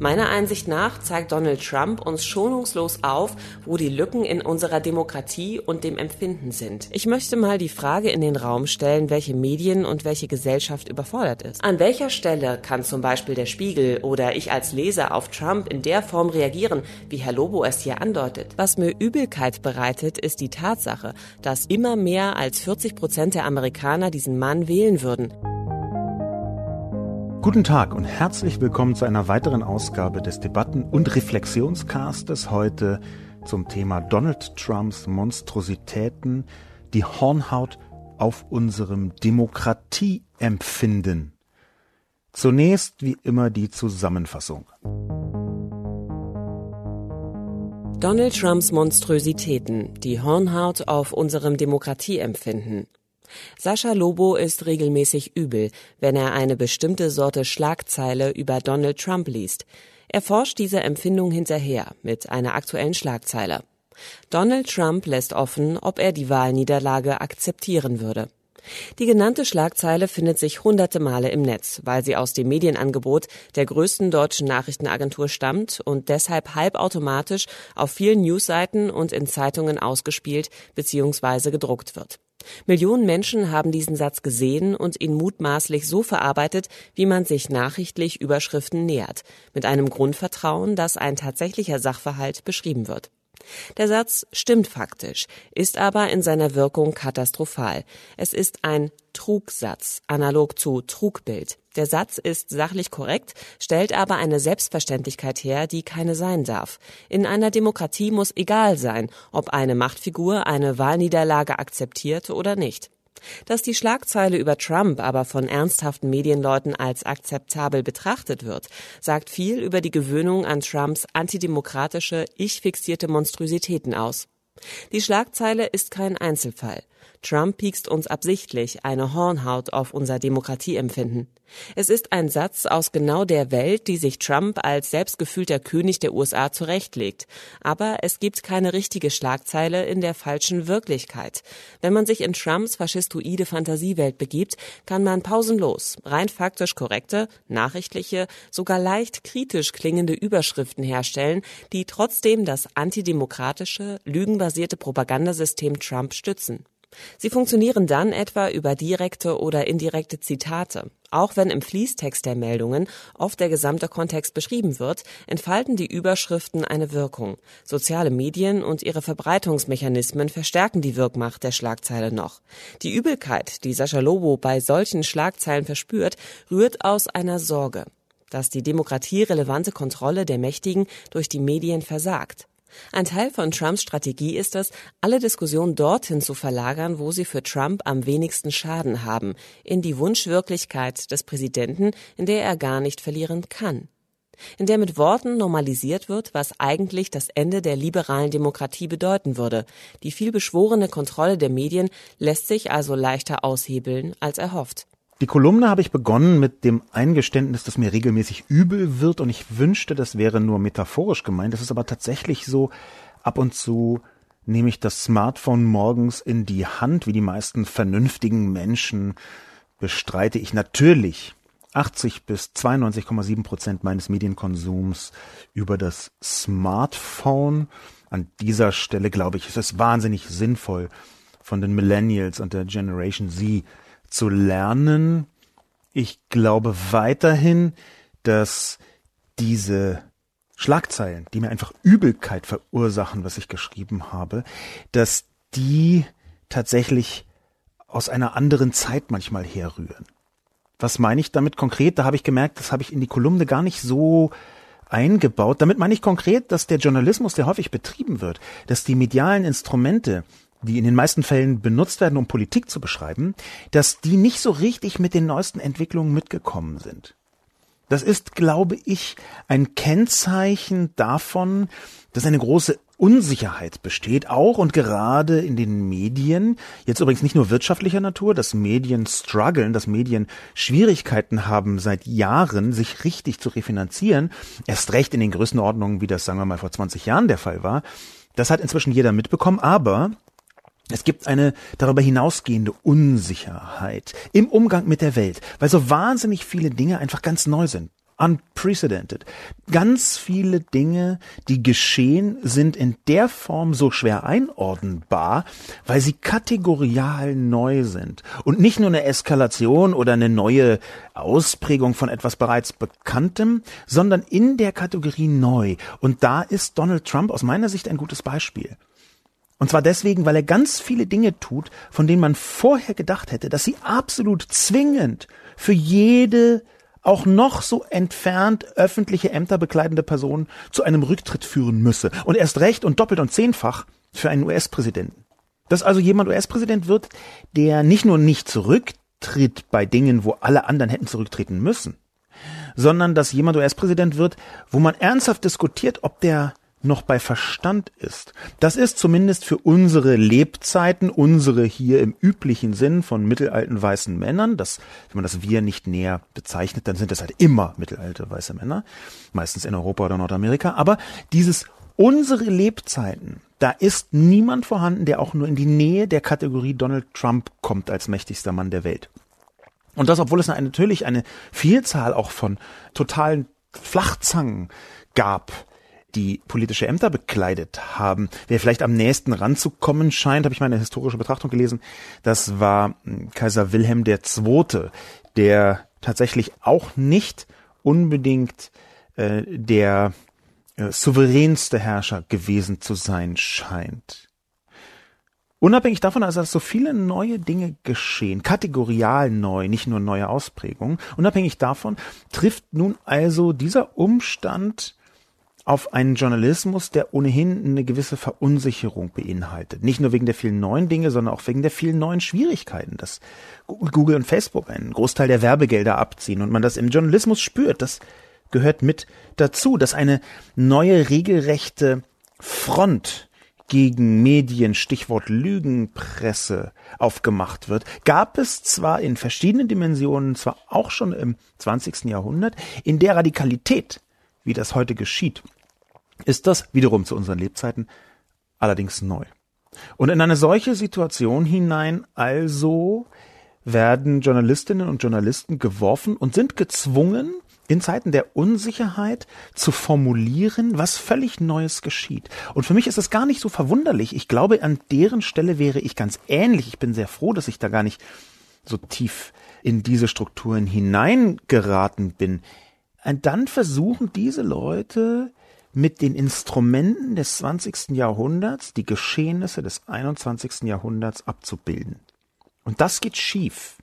Meiner Einsicht nach zeigt Donald Trump uns schonungslos auf, wo die Lücken in unserer Demokratie und dem Empfinden sind. Ich möchte mal die Frage in den Raum stellen, welche Medien und welche Gesellschaft überfordert ist. An welcher Stelle kann zum Beispiel der Spiegel oder ich als Leser auf Trump in der Form reagieren, wie Herr Lobo es hier andeutet? Was mir Übelkeit bereitet, ist die Tatsache, dass immer mehr als 40 Prozent der Amerikaner diesen Mann wählen würden. Guten Tag und herzlich willkommen zu einer weiteren Ausgabe des Debatten- und Reflexionscastes heute zum Thema Donald Trumps Monstrositäten, die Hornhaut auf unserem Demokratieempfinden. Zunächst wie immer die Zusammenfassung. Donald Trumps Monstrositäten, die Hornhaut auf unserem Demokratieempfinden. Sascha Lobo ist regelmäßig übel, wenn er eine bestimmte Sorte Schlagzeile über Donald Trump liest. Er forscht diese Empfindung hinterher mit einer aktuellen Schlagzeile. Donald Trump lässt offen, ob er die Wahlniederlage akzeptieren würde. Die genannte Schlagzeile findet sich hunderte Male im Netz, weil sie aus dem Medienangebot der größten deutschen Nachrichtenagentur stammt und deshalb halbautomatisch auf vielen Newsseiten und in Zeitungen ausgespielt bzw. gedruckt wird. Millionen Menschen haben diesen Satz gesehen und ihn mutmaßlich so verarbeitet, wie man sich nachrichtlich Überschriften nähert, mit einem Grundvertrauen, dass ein tatsächlicher Sachverhalt beschrieben wird. Der Satz stimmt faktisch, ist aber in seiner Wirkung katastrophal. Es ist ein Trugsatz, analog zu Trugbild. Der Satz ist sachlich korrekt, stellt aber eine Selbstverständlichkeit her, die keine sein darf. In einer Demokratie muss egal sein, ob eine Machtfigur eine Wahlniederlage akzeptiert oder nicht. Dass die Schlagzeile über Trump aber von ernsthaften Medienleuten als akzeptabel betrachtet wird, sagt viel über die Gewöhnung an Trumps antidemokratische, ich-fixierte Monstrositäten aus. Die Schlagzeile ist kein Einzelfall. Trump piekst uns absichtlich eine Hornhaut auf unser Demokratieempfinden. Es ist ein Satz aus genau der Welt, die sich Trump als selbstgefühlter König der USA zurechtlegt. Aber es gibt keine richtige Schlagzeile in der falschen Wirklichkeit. Wenn man sich in Trumps faschistoide Fantasiewelt begibt, kann man pausenlos, rein faktisch korrekte, nachrichtliche, sogar leicht kritisch klingende Überschriften herstellen, die trotzdem das antidemokratische, lügenbasierte Propagandasystem Trump stützen. Sie funktionieren dann etwa über direkte oder indirekte Zitate. Auch wenn im Fließtext der Meldungen oft der gesamte Kontext beschrieben wird, entfalten die Überschriften eine Wirkung. Soziale Medien und ihre Verbreitungsmechanismen verstärken die Wirkmacht der Schlagzeile noch. Die Übelkeit, die Sascha Lobo bei solchen Schlagzeilen verspürt, rührt aus einer Sorge dass die demokratierelevante Kontrolle der Mächtigen durch die Medien versagt. Ein Teil von Trumps Strategie ist es, alle Diskussionen dorthin zu verlagern, wo sie für Trump am wenigsten Schaden haben, in die Wunschwirklichkeit des Präsidenten, in der er gar nicht verlieren kann. In der mit Worten normalisiert wird, was eigentlich das Ende der liberalen Demokratie bedeuten würde. Die vielbeschworene Kontrolle der Medien lässt sich also leichter aushebeln als erhofft. Die Kolumne habe ich begonnen mit dem Eingeständnis, dass mir regelmäßig übel wird und ich wünschte, das wäre nur metaphorisch gemeint. Das ist aber tatsächlich so, ab und zu nehme ich das Smartphone morgens in die Hand, wie die meisten vernünftigen Menschen bestreite ich natürlich 80 bis 92,7 Prozent meines Medienkonsums über das Smartphone. An dieser Stelle glaube ich, ist es wahnsinnig sinnvoll von den Millennials und der Generation Z zu lernen. Ich glaube weiterhin, dass diese Schlagzeilen, die mir einfach Übelkeit verursachen, was ich geschrieben habe, dass die tatsächlich aus einer anderen Zeit manchmal herrühren. Was meine ich damit konkret? Da habe ich gemerkt, das habe ich in die Kolumne gar nicht so eingebaut. Damit meine ich konkret, dass der Journalismus, der häufig betrieben wird, dass die medialen Instrumente, die in den meisten Fällen benutzt werden, um Politik zu beschreiben, dass die nicht so richtig mit den neuesten Entwicklungen mitgekommen sind. Das ist, glaube ich, ein Kennzeichen davon, dass eine große Unsicherheit besteht, auch und gerade in den Medien, jetzt übrigens nicht nur wirtschaftlicher Natur, dass Medien strugglen, dass Medien Schwierigkeiten haben seit Jahren, sich richtig zu refinanzieren, erst recht in den Größenordnungen, wie das, sagen wir mal, vor 20 Jahren der Fall war. Das hat inzwischen jeder mitbekommen, aber es gibt eine darüber hinausgehende Unsicherheit im Umgang mit der Welt, weil so wahnsinnig viele Dinge einfach ganz neu sind unprecedented. Ganz viele Dinge, die geschehen, sind in der Form so schwer einordnbar, weil sie kategorial neu sind und nicht nur eine Eskalation oder eine neue Ausprägung von etwas bereits Bekanntem, sondern in der Kategorie neu. Und da ist Donald Trump aus meiner Sicht ein gutes Beispiel. Und zwar deswegen, weil er ganz viele Dinge tut, von denen man vorher gedacht hätte, dass sie absolut zwingend für jede auch noch so entfernt öffentliche Ämter bekleidende Person zu einem Rücktritt führen müsse. Und erst recht und doppelt und zehnfach für einen US-Präsidenten. Dass also jemand US-Präsident wird, der nicht nur nicht zurücktritt bei Dingen, wo alle anderen hätten zurücktreten müssen, sondern dass jemand US-Präsident wird, wo man ernsthaft diskutiert, ob der noch bei Verstand ist. Das ist zumindest für unsere Lebzeiten, unsere hier im üblichen Sinn von mittelalten weißen Männern, das, wenn man das wir nicht näher bezeichnet, dann sind das halt immer mittelalte weiße Männer, meistens in Europa oder Nordamerika, aber dieses unsere Lebzeiten, da ist niemand vorhanden, der auch nur in die Nähe der Kategorie Donald Trump kommt als mächtigster Mann der Welt. Und das, obwohl es natürlich eine Vielzahl auch von totalen Flachzangen gab, die politische Ämter bekleidet haben. Wer vielleicht am nächsten ranzukommen scheint, habe ich meine historische Betrachtung gelesen, das war hm, Kaiser Wilhelm II., der tatsächlich auch nicht unbedingt äh, der äh, souveränste Herrscher gewesen zu sein scheint. Unabhängig davon, also dass so viele neue Dinge geschehen, kategorial neu, nicht nur neue Ausprägungen, unabhängig davon trifft nun also dieser Umstand auf einen Journalismus, der ohnehin eine gewisse Verunsicherung beinhaltet. Nicht nur wegen der vielen neuen Dinge, sondern auch wegen der vielen neuen Schwierigkeiten, dass Google und Facebook einen Großteil der Werbegelder abziehen und man das im Journalismus spürt. Das gehört mit dazu, dass eine neue regelrechte Front gegen Medien, Stichwort Lügenpresse, aufgemacht wird, gab es zwar in verschiedenen Dimensionen, zwar auch schon im 20. Jahrhundert, in der Radikalität, wie das heute geschieht, ist das wiederum zu unseren Lebzeiten allerdings neu. Und in eine solche Situation hinein also werden Journalistinnen und Journalisten geworfen und sind gezwungen, in Zeiten der Unsicherheit zu formulieren, was völlig Neues geschieht. Und für mich ist es gar nicht so verwunderlich. Ich glaube, an deren Stelle wäre ich ganz ähnlich. Ich bin sehr froh, dass ich da gar nicht so tief in diese Strukturen hineingeraten bin. Und dann versuchen diese Leute mit den Instrumenten des 20. Jahrhunderts die Geschehnisse des 21. Jahrhunderts abzubilden. Und das geht schief.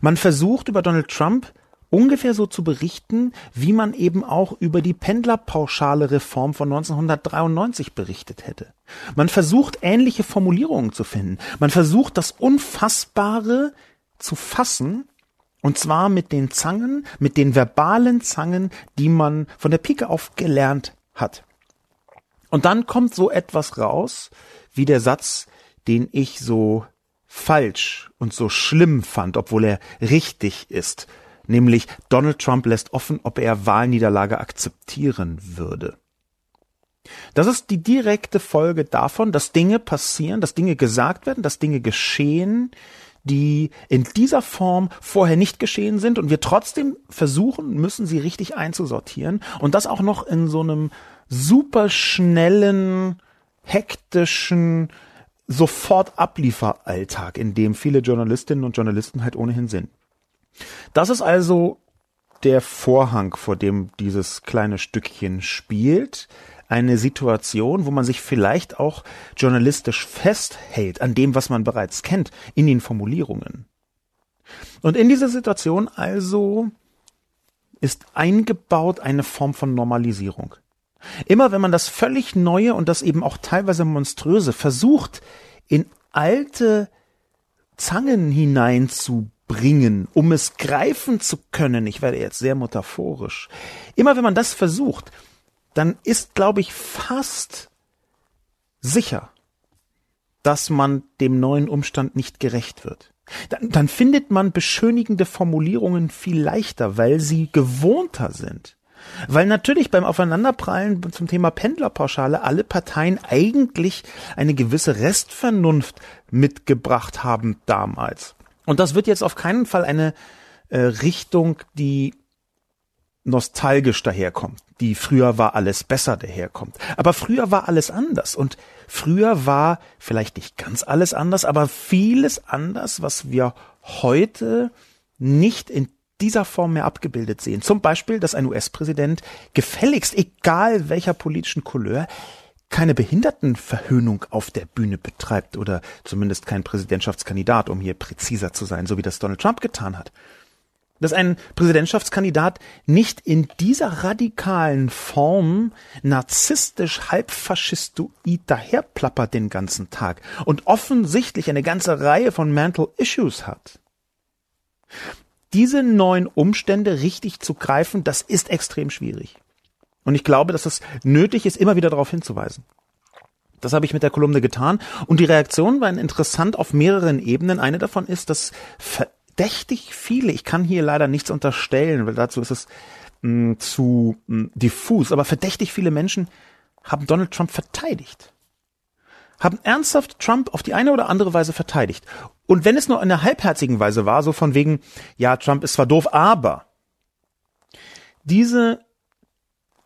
Man versucht über Donald Trump ungefähr so zu berichten, wie man eben auch über die Pendlerpauschale Reform von 1993 berichtet hätte. Man versucht ähnliche Formulierungen zu finden. Man versucht das Unfassbare zu fassen, und zwar mit den Zangen, mit den verbalen Zangen, die man von der Pike auf gelernt hat. Und dann kommt so etwas raus, wie der Satz, den ich so falsch und so schlimm fand, obwohl er richtig ist, nämlich Donald Trump lässt offen, ob er Wahlniederlage akzeptieren würde. Das ist die direkte Folge davon, dass Dinge passieren, dass Dinge gesagt werden, dass Dinge geschehen, die in dieser Form vorher nicht geschehen sind und wir trotzdem versuchen müssen, sie richtig einzusortieren und das auch noch in so einem super schnellen, hektischen, sofort Ablieferalltag, in dem viele Journalistinnen und Journalisten halt ohnehin sind. Das ist also der Vorhang, vor dem dieses kleine Stückchen spielt eine Situation, wo man sich vielleicht auch journalistisch festhält an dem, was man bereits kennt, in den Formulierungen. Und in dieser Situation also ist eingebaut eine Form von Normalisierung. Immer wenn man das völlig Neue und das eben auch teilweise Monströse versucht, in alte Zangen hinein zu bringen, um es greifen zu können. Ich werde jetzt sehr metaphorisch. Immer wenn man das versucht, dann ist, glaube ich, fast sicher, dass man dem neuen Umstand nicht gerecht wird. Dann, dann findet man beschönigende Formulierungen viel leichter, weil sie gewohnter sind. Weil natürlich beim Aufeinanderprallen zum Thema Pendlerpauschale alle Parteien eigentlich eine gewisse Restvernunft mitgebracht haben damals. Und das wird jetzt auf keinen Fall eine äh, Richtung, die nostalgisch daherkommt, die früher war alles besser daherkommt. Aber früher war alles anders und früher war vielleicht nicht ganz alles anders, aber vieles anders, was wir heute nicht in dieser Form mehr abgebildet sehen. Zum Beispiel, dass ein US-Präsident gefälligst, egal welcher politischen Couleur, keine Behindertenverhöhnung auf der Bühne betreibt oder zumindest kein Präsidentschaftskandidat, um hier präziser zu sein, so wie das Donald Trump getan hat. Dass ein Präsidentschaftskandidat nicht in dieser radikalen Form narzisstisch halbfaschistoid daherplappert den ganzen Tag und offensichtlich eine ganze Reihe von Mental Issues hat diese neuen Umstände richtig zu greifen, das ist extrem schwierig. Und ich glaube, dass es nötig ist, immer wieder darauf hinzuweisen. Das habe ich mit der Kolumne getan. Und die Reaktionen waren interessant auf mehreren Ebenen. Eine davon ist, dass verdächtig viele, ich kann hier leider nichts unterstellen, weil dazu ist es mh, mm, zu mh, mm, diffus, aber verdächtig viele Menschen haben Donald Trump verteidigt haben ernsthaft Trump auf die eine oder andere Weise verteidigt. Und wenn es nur in einer halbherzigen Weise war, so von wegen, ja, Trump ist zwar doof, aber diese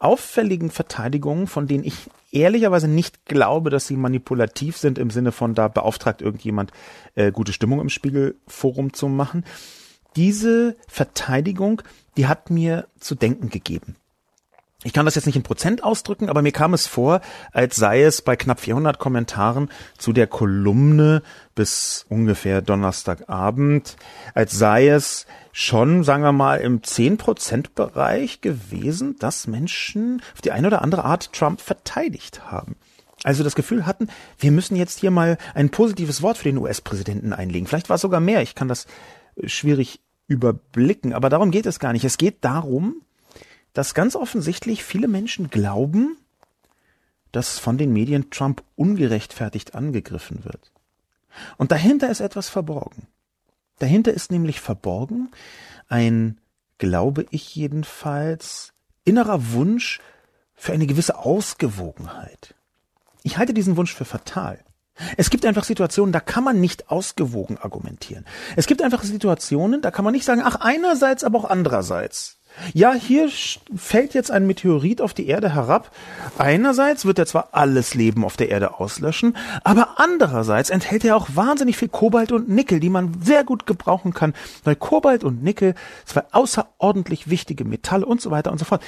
auffälligen Verteidigungen, von denen ich ehrlicherweise nicht glaube, dass sie manipulativ sind im Sinne von, da beauftragt irgendjemand, äh, gute Stimmung im Spiegelforum zu machen. Diese Verteidigung, die hat mir zu denken gegeben ich kann das jetzt nicht in Prozent ausdrücken, aber mir kam es vor, als sei es bei knapp 400 Kommentaren zu der Kolumne bis ungefähr Donnerstagabend, als sei es schon, sagen wir mal, im 10%-Bereich gewesen, dass Menschen auf die eine oder andere Art Trump verteidigt haben. Also das Gefühl hatten, wir müssen jetzt hier mal ein positives Wort für den US-Präsidenten einlegen. Vielleicht war es sogar mehr, ich kann das schwierig überblicken, aber darum geht es gar nicht. Es geht darum, dass ganz offensichtlich viele Menschen glauben, dass von den Medien Trump ungerechtfertigt angegriffen wird. Und dahinter ist etwas verborgen. Dahinter ist nämlich verborgen ein, glaube ich jedenfalls, innerer Wunsch für eine gewisse Ausgewogenheit. Ich halte diesen Wunsch für fatal. Es gibt einfach Situationen, da kann man nicht ausgewogen argumentieren. Es gibt einfach Situationen, da kann man nicht sagen, ach einerseits, aber auch andererseits. Ja, hier fällt jetzt ein Meteorit auf die Erde herab. Einerseits wird er zwar alles Leben auf der Erde auslöschen, aber andererseits enthält er auch wahnsinnig viel Kobalt und Nickel, die man sehr gut gebrauchen kann, weil Kobalt und Nickel zwei außerordentlich wichtige Metalle und so weiter und so fort.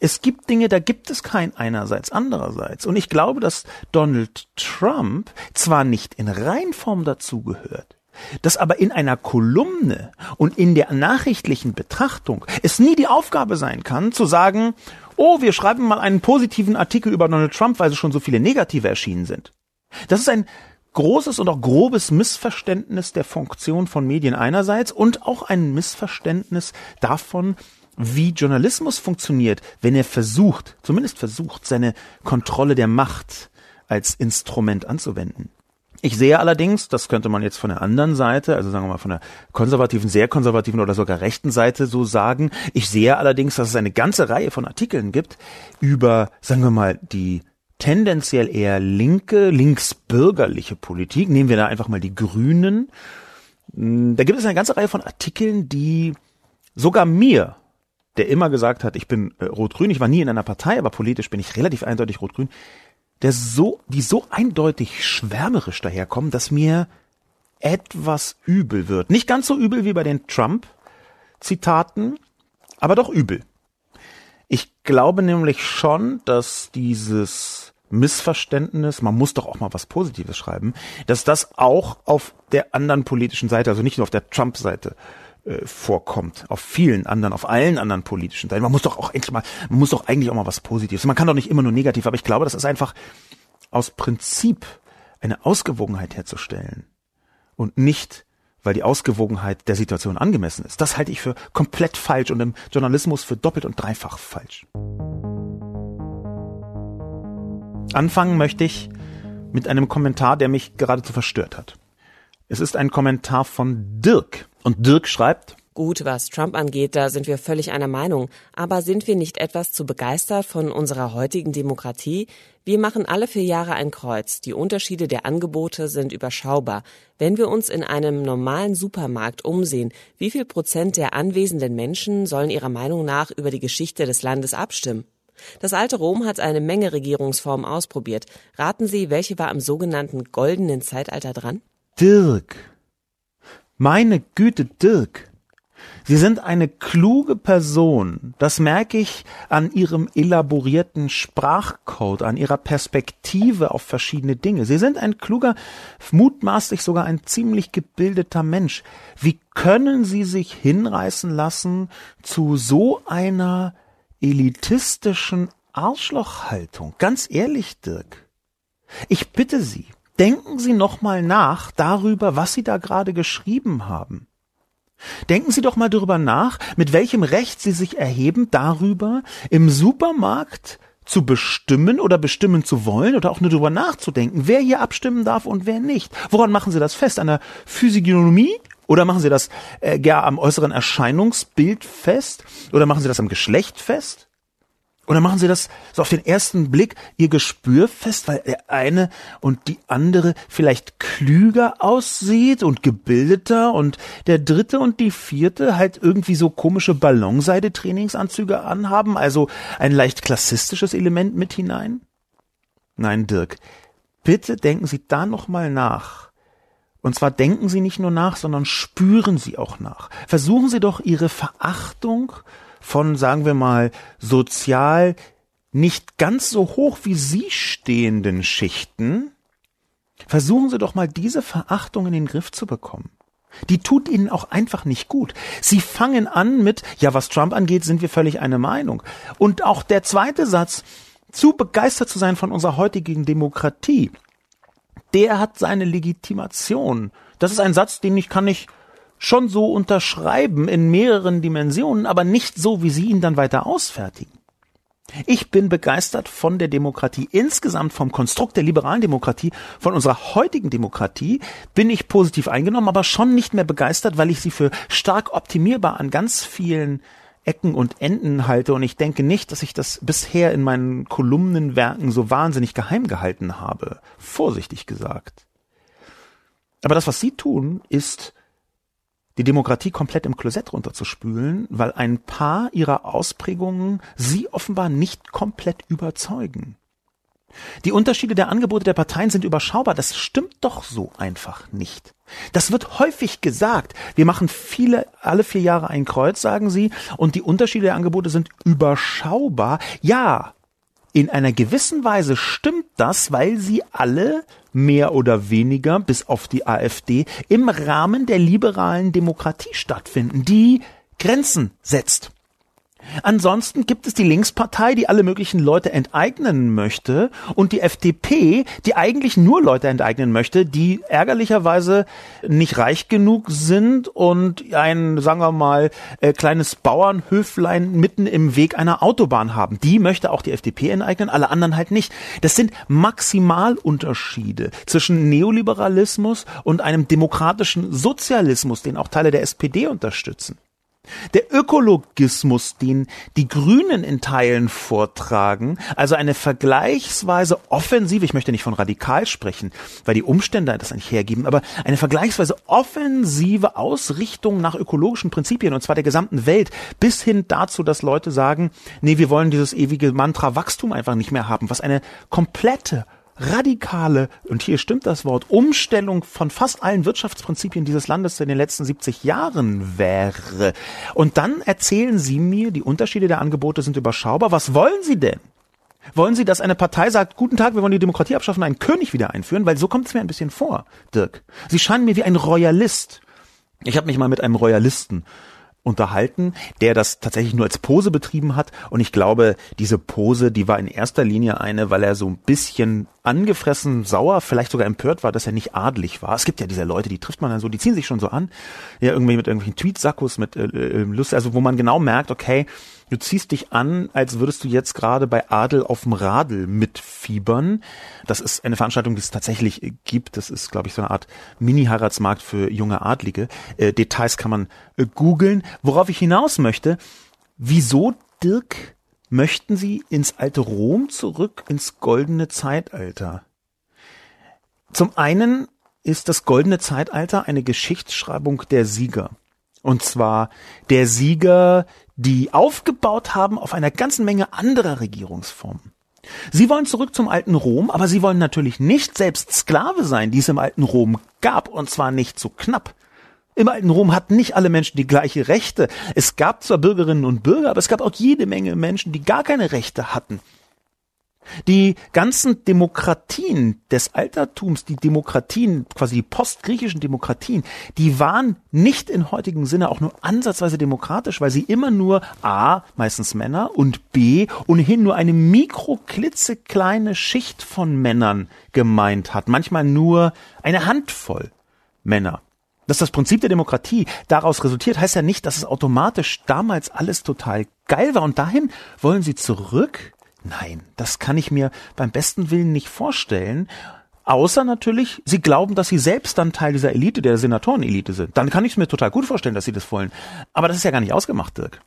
Es gibt Dinge, da gibt es kein einerseits, andererseits. Und ich glaube, dass Donald Trump zwar nicht in Reinform dazugehört, dass aber in einer Kolumne und in der nachrichtlichen Betrachtung es nie die Aufgabe sein kann, zu sagen, oh, wir schreiben mal einen positiven Artikel über Donald Trump, weil schon so viele negative erschienen sind. Das ist ein großes und auch grobes Missverständnis der Funktion von Medien einerseits und auch ein Missverständnis davon, wie Journalismus funktioniert, wenn er versucht, zumindest versucht, seine Kontrolle der Macht als Instrument anzuwenden. Ich sehe allerdings, das könnte man jetzt von der anderen Seite, also sagen wir mal von der konservativen, sehr konservativen oder sogar rechten Seite so sagen. Ich sehe allerdings, dass es eine ganze Reihe von Artikeln gibt über, sagen wir mal, die tendenziell eher linke, linksbürgerliche Politik. Nehmen wir da einfach mal die Grünen. Hm, da gibt es eine ganze Reihe von Artikeln, die sogar mir, der immer gesagt hat, ich bin äh, rot-grün, ich war nie in einer Partei, aber politisch bin ich relativ eindeutig rot-grün, der so, die so eindeutig schwärmerisch daherkommen, dass mir etwas übel wird. Nicht ganz so übel wie bei den Trump-Zitaten, aber doch übel. Ich glaube nämlich schon, dass dieses Missverständnis, man muss doch auch mal was Positives schreiben, dass das auch auf der anderen politischen Seite, also nicht nur auf der Trump-Seite, äh, vorkommt. Auf vielen anderen, auf allen anderen politischen Seiten. Man muss doch auch eigentlich mal, man muss doch eigentlich auch mal was Positives. Man kann doch nicht immer nur negativ, aber ich glaube, das ist einfach aus Prinzip eine Ausgewogenheit herzustellen und nicht weil die Ausgewogenheit der Situation angemessen ist. Das halte ich für komplett falsch und im Journalismus für doppelt und dreifach falsch. Anfangen möchte ich mit einem Kommentar, der mich geradezu verstört hat. Es ist ein Kommentar von Dirk. Und Dirk schreibt, Gut, was Trump angeht, da sind wir völlig einer Meinung. Aber sind wir nicht etwas zu begeistert von unserer heutigen Demokratie? Wir machen alle vier Jahre ein Kreuz. Die Unterschiede der Angebote sind überschaubar. Wenn wir uns in einem normalen Supermarkt umsehen, wie viel Prozent der anwesenden Menschen sollen ihrer Meinung nach über die Geschichte des Landes abstimmen? Das alte Rom hat eine Menge Regierungsformen ausprobiert. Raten Sie, welche war am sogenannten goldenen Zeitalter dran? Dirk. Meine Güte, Dirk. Sie sind eine kluge Person. Das merke ich an Ihrem elaborierten Sprachcode, an Ihrer Perspektive auf verschiedene Dinge. Sie sind ein kluger, mutmaßlich sogar ein ziemlich gebildeter Mensch. Wie können Sie sich hinreißen lassen zu so einer elitistischen Arschlochhaltung? Ganz ehrlich, Dirk. Ich bitte Sie, denken Sie noch mal nach darüber, was Sie da gerade geschrieben haben. Denken Sie doch mal darüber nach, mit welchem Recht Sie sich erheben, darüber im Supermarkt zu bestimmen oder bestimmen zu wollen oder auch nur darüber nachzudenken, wer hier abstimmen darf und wer nicht. Woran machen Sie das fest? An der Physiognomie? Oder machen Sie das äh, gar am äußeren Erscheinungsbild fest? Oder machen Sie das am Geschlecht fest? Oder machen Sie das so auf den ersten Blick Ihr Gespür fest, weil der eine und die andere vielleicht klüger aussieht und gebildeter und der dritte und die vierte halt irgendwie so komische Ballonseide-Trainingsanzüge anhaben, also ein leicht klassistisches Element mit hinein? Nein, Dirk, bitte denken Sie da nochmal nach. Und zwar denken Sie nicht nur nach, sondern spüren Sie auch nach. Versuchen Sie doch Ihre Verachtung von, sagen wir mal, sozial nicht ganz so hoch wie Sie stehenden Schichten, versuchen Sie doch mal diese Verachtung in den Griff zu bekommen. Die tut Ihnen auch einfach nicht gut. Sie fangen an mit, ja, was Trump angeht, sind wir völlig eine Meinung. Und auch der zweite Satz, zu begeistert zu sein von unserer heutigen Demokratie, der hat seine Legitimation. Das ist ein Satz, den ich kann nicht schon so unterschreiben in mehreren Dimensionen, aber nicht so, wie Sie ihn dann weiter ausfertigen. Ich bin begeistert von der Demokratie insgesamt, vom Konstrukt der liberalen Demokratie, von unserer heutigen Demokratie bin ich positiv eingenommen, aber schon nicht mehr begeistert, weil ich sie für stark optimierbar an ganz vielen Ecken und Enden halte und ich denke nicht, dass ich das bisher in meinen Kolumnenwerken so wahnsinnig geheim gehalten habe. Vorsichtig gesagt. Aber das, was Sie tun, ist die Demokratie komplett im Klosett runterzuspülen, weil ein paar ihrer Ausprägungen sie offenbar nicht komplett überzeugen. Die Unterschiede der Angebote der Parteien sind überschaubar. Das stimmt doch so einfach nicht. Das wird häufig gesagt. Wir machen viele, alle vier Jahre ein Kreuz, sagen sie, und die Unterschiede der Angebote sind überschaubar. Ja, in einer gewissen Weise stimmt das, weil sie alle mehr oder weniger, bis auf die AfD, im Rahmen der liberalen Demokratie stattfinden, die Grenzen setzt. Ansonsten gibt es die Linkspartei, die alle möglichen Leute enteignen möchte, und die FDP, die eigentlich nur Leute enteignen möchte, die ärgerlicherweise nicht reich genug sind und ein, sagen wir mal, äh, kleines Bauernhöflein mitten im Weg einer Autobahn haben. Die möchte auch die FDP enteignen, alle anderen halt nicht. Das sind Maximalunterschiede zwischen Neoliberalismus und einem demokratischen Sozialismus, den auch Teile der SPD unterstützen. Der Ökologismus, den die Grünen in Teilen vortragen, also eine vergleichsweise offensive, ich möchte nicht von radikal sprechen, weil die Umstände das eigentlich hergeben, aber eine vergleichsweise offensive Ausrichtung nach ökologischen Prinzipien, und zwar der gesamten Welt, bis hin dazu, dass Leute sagen, nee, wir wollen dieses ewige Mantra Wachstum einfach nicht mehr haben, was eine komplette radikale, und hier stimmt das Wort, Umstellung von fast allen Wirtschaftsprinzipien dieses Landes in den letzten 70 Jahren wäre. Und dann erzählen Sie mir, die Unterschiede der Angebote sind überschaubar. Was wollen Sie denn? Wollen Sie, dass eine Partei sagt, guten Tag, wir wollen die Demokratie abschaffen, einen König wieder einführen? Weil so kommt es mir ein bisschen vor, Dirk. Sie scheinen mir wie ein Royalist. Ich habe mich mal mit einem Royalisten unterhalten, der das tatsächlich nur als Pose betrieben hat. Und ich glaube, diese Pose, die war in erster Linie eine, weil er so ein bisschen angefressen, sauer, vielleicht sogar empört war, dass er nicht adelig war. Es gibt ja diese Leute, die trifft man dann so, die ziehen sich schon so an, ja, irgendwie mit irgendwelchen Tweetsackos, mit äh, äh, Lust, also wo man genau merkt, okay, du ziehst dich an, als würdest du jetzt gerade bei Adel auf dem Radl mitfiebern. Das ist eine Veranstaltung, die es tatsächlich gibt. Das ist, glaube ich, so eine Art Mini-Heiratsmarkt für junge Adlige. Äh, Details kann man äh, googeln. Worauf ich hinaus möchte, wieso Dirk möchten sie ins alte Rom zurück, ins goldene Zeitalter. Zum einen ist das goldene Zeitalter eine Geschichtsschreibung der Sieger. Und zwar der Sieger, die aufgebaut haben auf einer ganzen Menge anderer Regierungsformen. Sie wollen zurück zum alten Rom, aber sie wollen natürlich nicht selbst Sklave sein, die es im alten Rom gab, und zwar nicht so knapp. Im alten Rom hatten nicht alle Menschen die gleiche Rechte. Es gab zwar Bürgerinnen und Bürger, aber es gab auch jede Menge Menschen, die gar keine Rechte hatten. Die ganzen Demokratien des Altertums, die Demokratien, quasi die postgriechischen Demokratien, die waren nicht in heutigem Sinne auch nur ansatzweise demokratisch, weil sie immer nur A, meistens Männer und B, ohnehin nur eine mikroklitzekleine Schicht von Männern gemeint hat. Manchmal nur eine Handvoll Männer dass das Prinzip der Demokratie daraus resultiert, heißt ja nicht, dass es automatisch damals alles total geil war. Und dahin wollen sie zurück? Nein, das kann ich mir beim besten Willen nicht vorstellen. Außer natürlich, sie glauben, dass sie selbst dann Teil dieser Elite, der Senatorenelite sind. Dann kann ich es mir total gut vorstellen, dass sie das wollen. Aber das ist ja gar nicht ausgemacht, Dirk.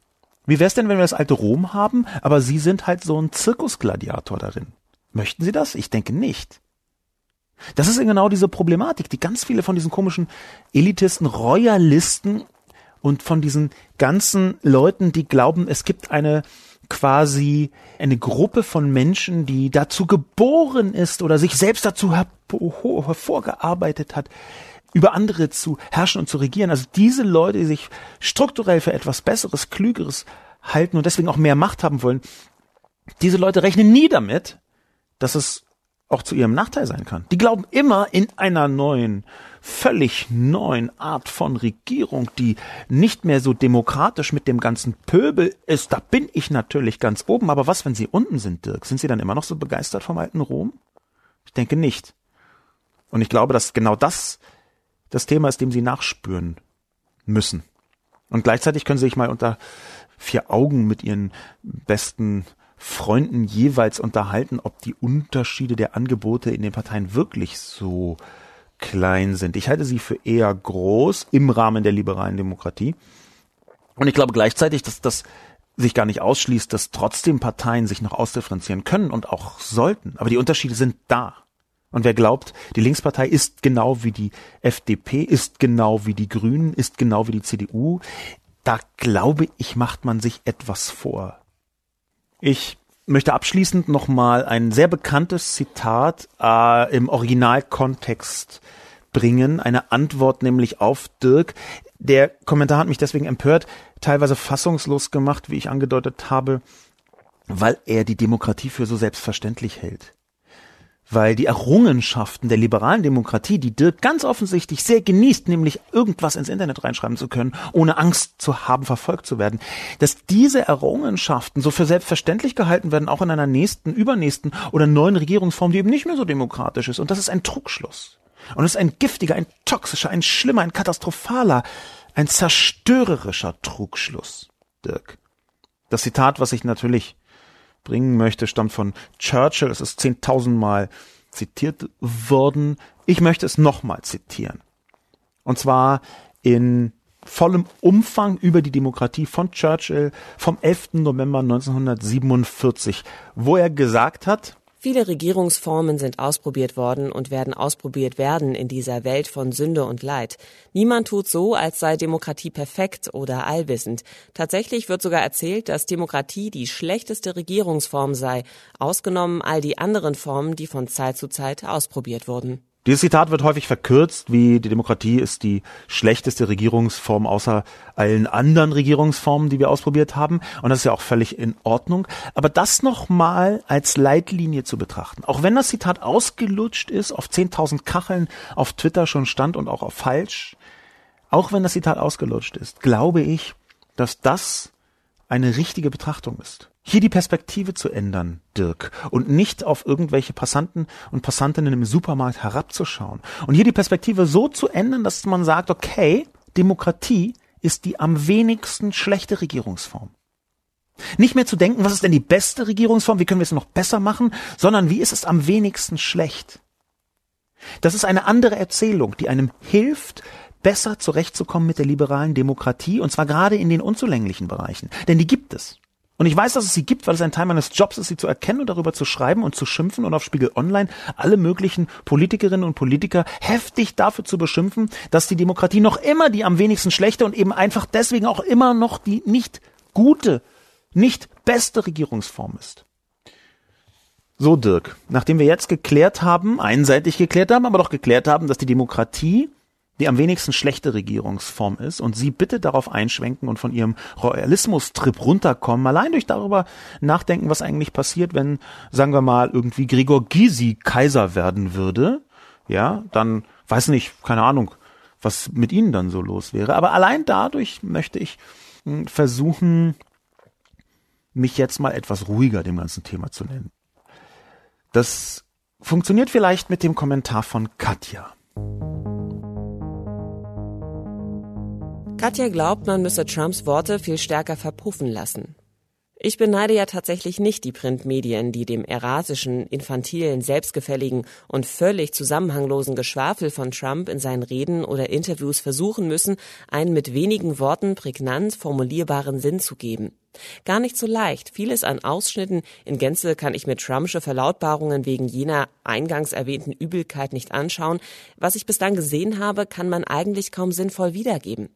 Wie wär's denn, wenn wir das alte Rom haben, aber sie sind halt so ein Zirkusgladiator darin? Möchten sie das? Ich denke nicht. Das ist genau diese Problematik, die ganz viele von diesen komischen Elitisten, Royalisten und von diesen ganzen Leuten, die glauben, es gibt eine quasi eine Gruppe von Menschen, die dazu geboren ist oder sich selbst dazu hervorgearbeitet hat, über andere zu herrschen und zu regieren. Also diese Leute, die sich strukturell für etwas Besseres, Klügeres halten und deswegen auch mehr Macht haben wollen, diese Leute rechnen nie damit, dass es auch zu ihrem Nachteil sein kann. Die glauben immer in einer neuen, völlig neuen Art von Regierung, die nicht mehr so demokratisch mit dem ganzen Pöbel ist. Da bin ich natürlich ganz oben. Aber was, wenn sie unten sind, Dirk? Sind sie dann immer noch so begeistert vom alten Rom? Ich denke nicht. Und ich glaube, dass genau das das Thema ist, dem sie nachspüren müssen. Und gleichzeitig können sie sich mal unter vier Augen mit ihren besten Freunden jeweils unterhalten, ob die Unterschiede der Angebote in den Parteien wirklich so klein sind. Ich halte sie für eher groß im Rahmen der liberalen Demokratie. Und ich glaube gleichzeitig, dass das sich gar nicht ausschließt, dass trotzdem Parteien sich noch ausdifferenzieren können und auch sollten. Aber die Unterschiede sind da. Und wer glaubt, die Linkspartei ist genau wie die FDP, ist genau wie die Grünen, ist genau wie die CDU, da glaube ich, macht man sich etwas vor. Ich möchte abschließend nochmal ein sehr bekanntes Zitat äh, im Originalkontext bringen, eine Antwort nämlich auf Dirk. Der Kommentar hat mich deswegen empört, teilweise fassungslos gemacht, wie ich angedeutet habe, weil er die Demokratie für so selbstverständlich hält weil die Errungenschaften der liberalen Demokratie, die Dirk ganz offensichtlich sehr genießt, nämlich irgendwas ins Internet reinschreiben zu können, ohne Angst zu haben, verfolgt zu werden, dass diese Errungenschaften so für selbstverständlich gehalten werden, auch in einer nächsten, übernächsten oder neuen Regierungsform, die eben nicht mehr so demokratisch ist. Und das ist ein Trugschluss. Und es ist ein giftiger, ein toxischer, ein schlimmer, ein katastrophaler, ein zerstörerischer Trugschluss, Dirk. Das Zitat, was ich natürlich bringen möchte, stammt von Churchill. Es ist zehntausendmal zitiert worden. Ich möchte es nochmal zitieren. Und zwar in vollem Umfang über die Demokratie von Churchill vom 11. November 1947, wo er gesagt hat, Viele Regierungsformen sind ausprobiert worden und werden ausprobiert werden in dieser Welt von Sünde und Leid. Niemand tut so, als sei Demokratie perfekt oder allwissend. Tatsächlich wird sogar erzählt, dass Demokratie die schlechteste Regierungsform sei, ausgenommen all die anderen Formen, die von Zeit zu Zeit ausprobiert wurden. Dieses Zitat wird häufig verkürzt, wie die Demokratie ist die schlechteste Regierungsform außer allen anderen Regierungsformen, die wir ausprobiert haben. Und das ist ja auch völlig in Ordnung. Aber das nochmal als Leitlinie zu betrachten, auch wenn das Zitat ausgelutscht ist, auf 10.000 Kacheln auf Twitter schon stand und auch auf falsch, auch wenn das Zitat ausgelutscht ist, glaube ich, dass das eine richtige Betrachtung ist. Hier die Perspektive zu ändern, Dirk, und nicht auf irgendwelche Passanten und Passantinnen im Supermarkt herabzuschauen. Und hier die Perspektive so zu ändern, dass man sagt, okay, Demokratie ist die am wenigsten schlechte Regierungsform. Nicht mehr zu denken, was ist denn die beste Regierungsform, wie können wir es noch besser machen, sondern wie ist es am wenigsten schlecht. Das ist eine andere Erzählung, die einem hilft, besser zurechtzukommen mit der liberalen Demokratie, und zwar gerade in den unzulänglichen Bereichen. Denn die gibt es. Und ich weiß, dass es sie gibt, weil es ein Teil meines Jobs ist, sie zu erkennen und darüber zu schreiben und zu schimpfen und auf Spiegel Online alle möglichen Politikerinnen und Politiker heftig dafür zu beschimpfen, dass die Demokratie noch immer die am wenigsten schlechte und eben einfach deswegen auch immer noch die nicht gute, nicht beste Regierungsform ist. So, Dirk, nachdem wir jetzt geklärt haben, einseitig geklärt haben, aber doch geklärt haben, dass die Demokratie die am wenigsten schlechte Regierungsform ist und Sie bitte darauf einschwenken und von Ihrem Royalismus-Trip runterkommen, allein durch darüber nachdenken, was eigentlich passiert, wenn, sagen wir mal, irgendwie Gregor Gysi Kaiser werden würde, ja, dann, weiß nicht, keine Ahnung, was mit Ihnen dann so los wäre. Aber allein dadurch möchte ich hm, versuchen, mich jetzt mal etwas ruhiger dem ganzen Thema zu nennen. Das funktioniert vielleicht mit dem Kommentar von Katja. Katja glaubt, man müsse Trumps Worte viel stärker verpuffen lassen. Ich beneide ja tatsächlich nicht die Printmedien, die dem erratischen, infantilen, selbstgefälligen und völlig zusammenhanglosen Geschwafel von Trump in seinen Reden oder Interviews versuchen müssen, einen mit wenigen Worten prägnant formulierbaren Sinn zu geben. Gar nicht so leicht. Vieles an Ausschnitten in Gänze kann ich mir Trumpsche Verlautbarungen wegen jener eingangs erwähnten Übelkeit nicht anschauen. Was ich bislang gesehen habe, kann man eigentlich kaum sinnvoll wiedergeben.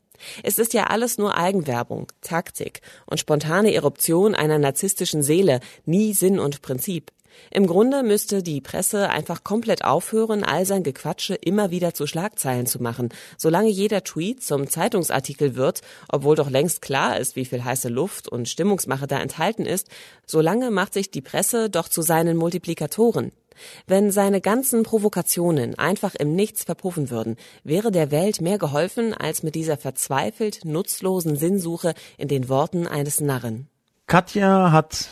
Es ist ja alles nur Eigenwerbung, Taktik und spontane Eruption einer narzisstischen Seele, nie Sinn und Prinzip. Im Grunde müsste die Presse einfach komplett aufhören, all sein Gequatsche immer wieder zu Schlagzeilen zu machen, solange jeder Tweet zum Zeitungsartikel wird, obwohl doch längst klar ist, wie viel heiße Luft und Stimmungsmache da enthalten ist, solange macht sich die Presse doch zu seinen Multiplikatoren. Wenn seine ganzen Provokationen einfach im Nichts verpuffen würden, wäre der Welt mehr geholfen als mit dieser verzweifelt nutzlosen Sinnsuche in den Worten eines Narren. Katja hat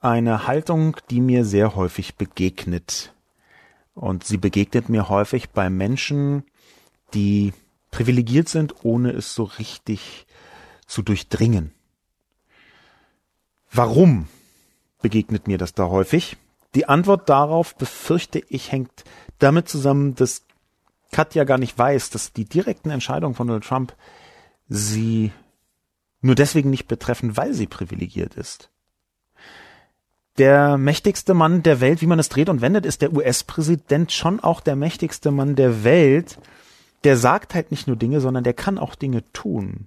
eine Haltung, die mir sehr häufig begegnet. Und sie begegnet mir häufig bei Menschen, die privilegiert sind, ohne es so richtig zu durchdringen. Warum begegnet mir das da häufig? Die Antwort darauf, befürchte ich, hängt damit zusammen, dass Katja gar nicht weiß, dass die direkten Entscheidungen von Donald Trump sie nur deswegen nicht betreffen, weil sie privilegiert ist. Der mächtigste Mann der Welt, wie man es dreht und wendet, ist der US-Präsident schon auch der mächtigste Mann der Welt. Der sagt halt nicht nur Dinge, sondern der kann auch Dinge tun.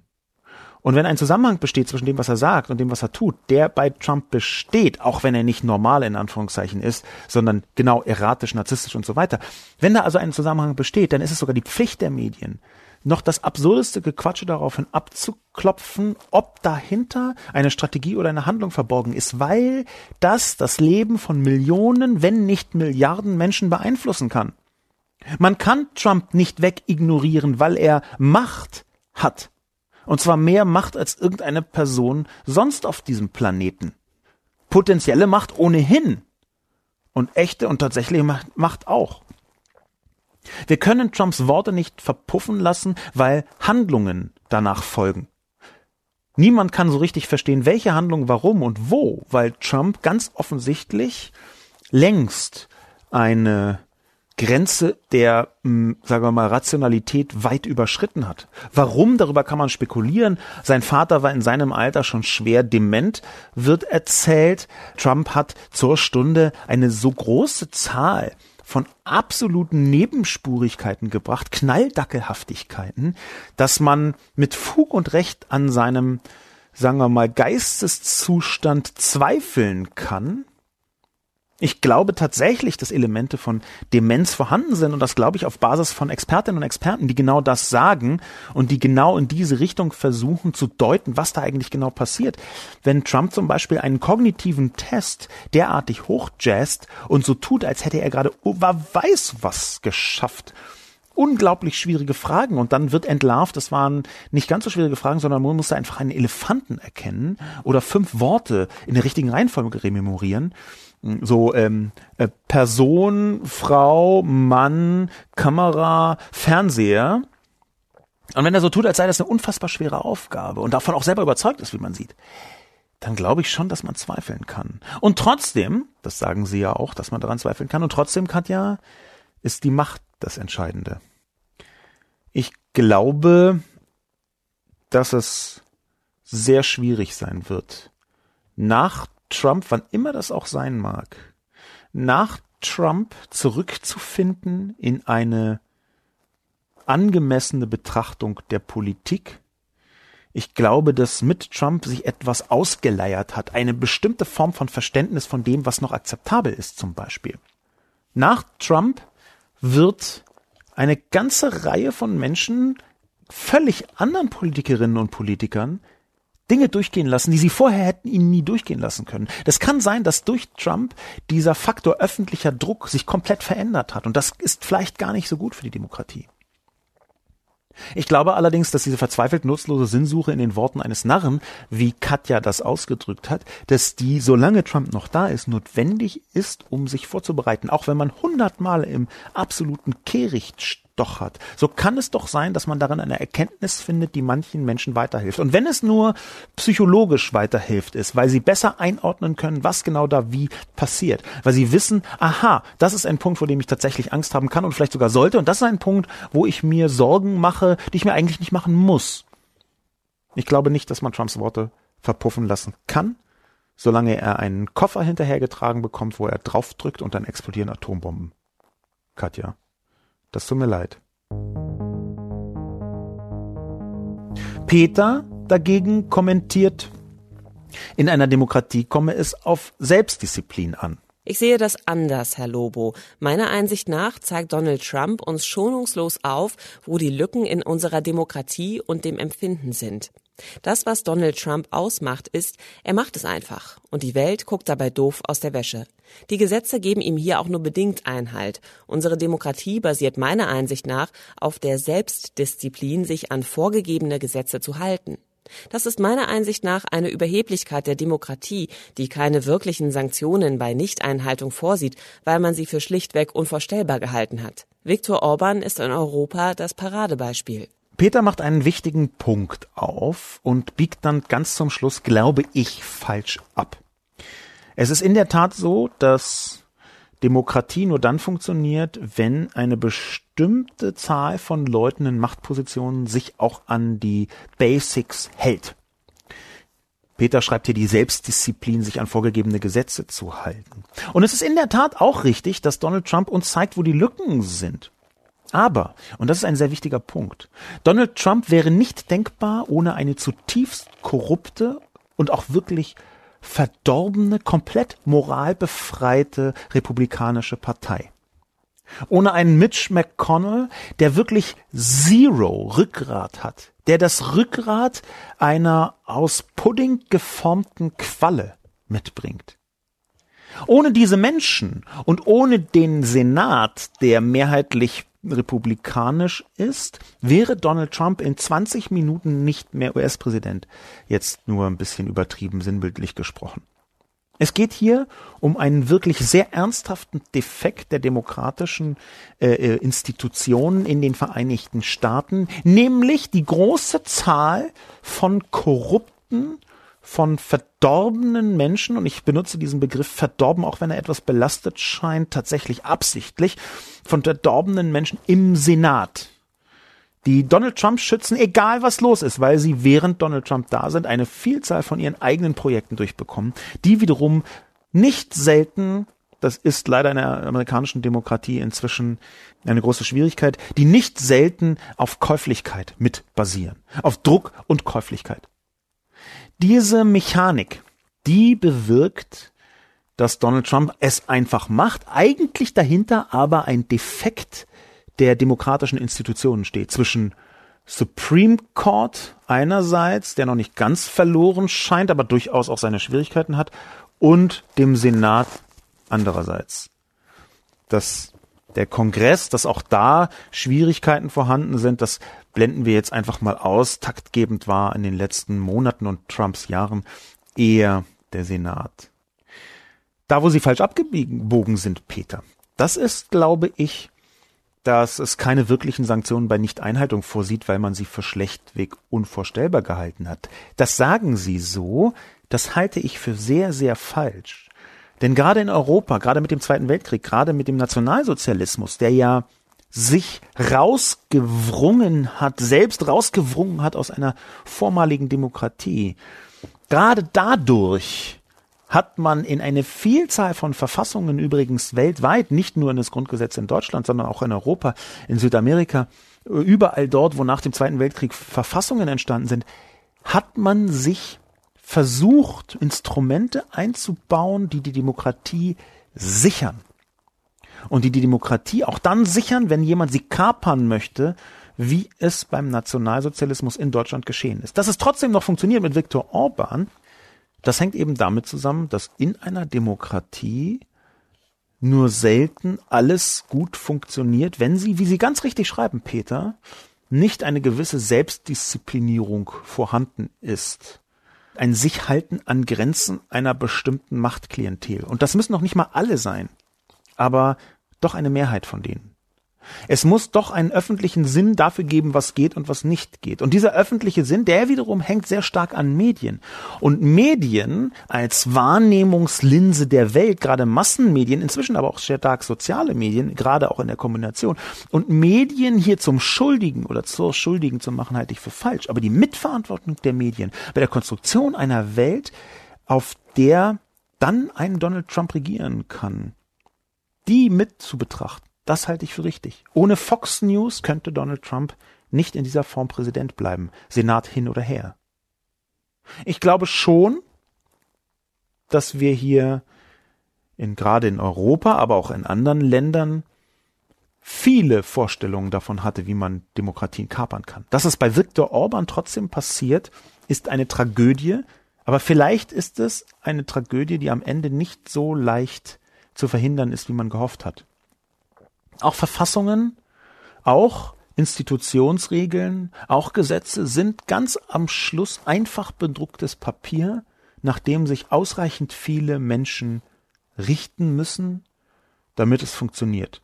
Und wenn ein Zusammenhang besteht zwischen dem, was er sagt und dem, was er tut, der bei Trump besteht, auch wenn er nicht normal in Anführungszeichen ist, sondern genau erratisch, narzisstisch und so weiter. Wenn da also ein Zusammenhang besteht, dann ist es sogar die Pflicht der Medien, noch das absurdeste Gequatsche daraufhin abzuklopfen, ob dahinter eine Strategie oder eine Handlung verborgen ist, weil das das Leben von Millionen, wenn nicht Milliarden Menschen beeinflussen kann. Man kann Trump nicht wegignorieren, weil er Macht hat. Und zwar mehr Macht als irgendeine Person sonst auf diesem Planeten. Potenzielle Macht ohnehin. Und echte und tatsächliche Macht auch. Wir können Trumps Worte nicht verpuffen lassen, weil Handlungen danach folgen. Niemand kann so richtig verstehen, welche Handlung warum und wo, weil Trump ganz offensichtlich längst eine Grenze der, hm, sagen wir mal, Rationalität weit überschritten hat. Warum? Darüber kann man spekulieren. Sein Vater war in seinem Alter schon schwer dement, wird erzählt. Trump hat zur Stunde eine so große Zahl von absoluten Nebenspurigkeiten gebracht, Knalldackelhaftigkeiten, dass man mit Fug und Recht an seinem, sagen wir mal, Geisteszustand zweifeln kann ich glaube tatsächlich, dass Elemente von Demenz vorhanden sind und das glaube ich auf Basis von Expertinnen und Experten, die genau das sagen und die genau in diese Richtung versuchen zu deuten, was da eigentlich genau passiert. Wenn Trump zum Beispiel einen kognitiven Test derartig hochjazzt und so tut, als hätte er gerade, oh, weiß was geschafft unglaublich schwierige Fragen und dann wird entlarvt, das waren nicht ganz so schwierige Fragen, sondern man musste einfach einen Elefanten erkennen oder fünf Worte in der richtigen Reihenfolge rememorieren. So ähm, äh, Person, Frau, Mann, Kamera, Fernseher. Und wenn er so tut, als sei das eine unfassbar schwere Aufgabe und davon auch selber überzeugt ist, wie man sieht, dann glaube ich schon, dass man zweifeln kann. Und trotzdem, das sagen Sie ja auch, dass man daran zweifeln kann, und trotzdem, Katja, ist die Macht das Entscheidende. Ich glaube, dass es sehr schwierig sein wird, nach Trump, wann immer das auch sein mag, nach Trump zurückzufinden in eine angemessene Betrachtung der Politik. Ich glaube, dass mit Trump sich etwas ausgeleiert hat, eine bestimmte Form von Verständnis von dem, was noch akzeptabel ist zum Beispiel. Nach Trump wird eine ganze Reihe von Menschen, völlig anderen Politikerinnen und Politikern, Dinge durchgehen lassen, die sie vorher hätten ihnen nie durchgehen lassen können. Das kann sein, dass durch Trump dieser Faktor öffentlicher Druck sich komplett verändert hat. Und das ist vielleicht gar nicht so gut für die Demokratie. Ich glaube allerdings, dass diese verzweifelt nutzlose Sinnsuche in den Worten eines Narren, wie Katja das ausgedrückt hat, dass die, solange Trump noch da ist, notwendig ist, um sich vorzubereiten, auch wenn man hundertmal im absoluten Kehricht stochert, so kann es doch sein, dass man darin eine Erkenntnis findet, die manchen Menschen weiterhilft. Und wenn es nur psychologisch weiterhilft ist, weil sie besser einordnen können, was genau da wie passiert, weil sie wissen, aha, das ist ein Punkt, vor dem ich tatsächlich Angst haben kann und vielleicht sogar sollte, und das ist ein Punkt, wo ich mir Sorgen mache, die ich mir eigentlich nicht machen muss. Ich glaube nicht, dass man Trumps Worte verpuffen lassen kann, solange er einen Koffer hinterhergetragen bekommt, wo er draufdrückt und dann explodieren Atombomben. Katja. Das tut mir leid. Peter dagegen kommentiert, in einer Demokratie komme es auf Selbstdisziplin an. Ich sehe das anders, Herr Lobo. Meiner Einsicht nach zeigt Donald Trump uns schonungslos auf, wo die Lücken in unserer Demokratie und dem Empfinden sind. Das, was Donald Trump ausmacht, ist, er macht es einfach und die Welt guckt dabei doof aus der Wäsche. Die Gesetze geben ihm hier auch nur bedingt Einhalt. Unsere Demokratie basiert meiner Einsicht nach auf der Selbstdisziplin, sich an vorgegebene Gesetze zu halten. Das ist meiner Einsicht nach eine Überheblichkeit der Demokratie, die keine wirklichen Sanktionen bei Nichteinhaltung vorsieht, weil man sie für schlichtweg unvorstellbar gehalten hat. Viktor Orban ist in Europa das Paradebeispiel. Peter macht einen wichtigen Punkt auf und biegt dann ganz zum Schluss, glaube ich, falsch ab. Es ist in der Tat so, dass Demokratie nur dann funktioniert, wenn eine bestimmte Zahl von Leuten in Machtpositionen sich auch an die Basics hält. Peter schreibt hier die Selbstdisziplin, sich an vorgegebene Gesetze zu halten. Und es ist in der Tat auch richtig, dass Donald Trump uns zeigt, wo die Lücken sind. Aber, und das ist ein sehr wichtiger Punkt, Donald Trump wäre nicht denkbar ohne eine zutiefst korrupte und auch wirklich verdorbene, komplett moralbefreite republikanische Partei. Ohne einen Mitch McConnell, der wirklich Zero Rückgrat hat, der das Rückgrat einer aus Pudding geformten Qualle mitbringt. Ohne diese Menschen und ohne den Senat, der mehrheitlich republikanisch ist, wäre Donald Trump in 20 Minuten nicht mehr US-Präsident. Jetzt nur ein bisschen übertrieben sinnbildlich gesprochen. Es geht hier um einen wirklich sehr ernsthaften Defekt der demokratischen äh, äh Institutionen in den Vereinigten Staaten, nämlich die große Zahl von korrupten von verdorbenen Menschen, und ich benutze diesen Begriff verdorben, auch wenn er etwas belastet scheint, tatsächlich absichtlich, von verdorbenen Menschen im Senat, die Donald Trump schützen, egal was los ist, weil sie während Donald Trump da sind, eine Vielzahl von ihren eigenen Projekten durchbekommen, die wiederum nicht selten das ist leider in der amerikanischen Demokratie inzwischen eine große Schwierigkeit, die nicht selten auf Käuflichkeit mit basieren. Auf Druck und Käuflichkeit. Diese Mechanik, die bewirkt, dass Donald Trump es einfach macht, eigentlich dahinter aber ein Defekt der demokratischen Institutionen steht zwischen Supreme Court einerseits, der noch nicht ganz verloren scheint, aber durchaus auch seine Schwierigkeiten hat, und dem Senat andererseits. Das der Kongress, dass auch da Schwierigkeiten vorhanden sind, das blenden wir jetzt einfach mal aus. Taktgebend war in den letzten Monaten und Trumps Jahren eher der Senat. Da, wo sie falsch abgebogen sind, Peter, das ist, glaube ich, dass es keine wirklichen Sanktionen bei Nichteinhaltung vorsieht, weil man sie für schlechtweg unvorstellbar gehalten hat. Das sagen sie so, das halte ich für sehr, sehr falsch. Denn gerade in Europa, gerade mit dem Zweiten Weltkrieg, gerade mit dem Nationalsozialismus, der ja sich rausgewrungen hat, selbst rausgewrungen hat aus einer vormaligen Demokratie, gerade dadurch hat man in eine Vielzahl von Verfassungen übrigens weltweit, nicht nur in das Grundgesetz in Deutschland, sondern auch in Europa, in Südamerika, überall dort, wo nach dem Zweiten Weltkrieg Verfassungen entstanden sind, hat man sich versucht, Instrumente einzubauen, die die Demokratie sichern. Und die die Demokratie auch dann sichern, wenn jemand sie kapern möchte, wie es beim Nationalsozialismus in Deutschland geschehen ist. Dass es trotzdem noch funktioniert mit Viktor Orban, das hängt eben damit zusammen, dass in einer Demokratie nur selten alles gut funktioniert, wenn sie, wie Sie ganz richtig schreiben, Peter, nicht eine gewisse Selbstdisziplinierung vorhanden ist. Ein sich halten an Grenzen einer bestimmten Machtklientel. Und das müssen noch nicht mal alle sein, aber doch eine Mehrheit von denen. Es muss doch einen öffentlichen Sinn dafür geben, was geht und was nicht geht. Und dieser öffentliche Sinn, der wiederum hängt sehr stark an Medien. Und Medien als Wahrnehmungslinse der Welt, gerade Massenmedien, inzwischen aber auch sehr stark soziale Medien, gerade auch in der Kombination. Und Medien hier zum Schuldigen oder zur Schuldigen zu machen, halte ich für falsch. Aber die Mitverantwortung der Medien bei der Konstruktion einer Welt, auf der dann ein Donald Trump regieren kann, die mit zu betrachten das halte ich für richtig. Ohne Fox News könnte Donald Trump nicht in dieser Form Präsident bleiben, Senat hin oder her. Ich glaube schon, dass wir hier in, gerade in Europa, aber auch in anderen Ländern viele Vorstellungen davon hatte, wie man Demokratien kapern kann. Dass es bei Viktor Orban trotzdem passiert, ist eine Tragödie, aber vielleicht ist es eine Tragödie, die am Ende nicht so leicht zu verhindern ist, wie man gehofft hat. Auch Verfassungen, auch Institutionsregeln, auch Gesetze sind ganz am Schluss einfach bedrucktes Papier, nach dem sich ausreichend viele Menschen richten müssen, damit es funktioniert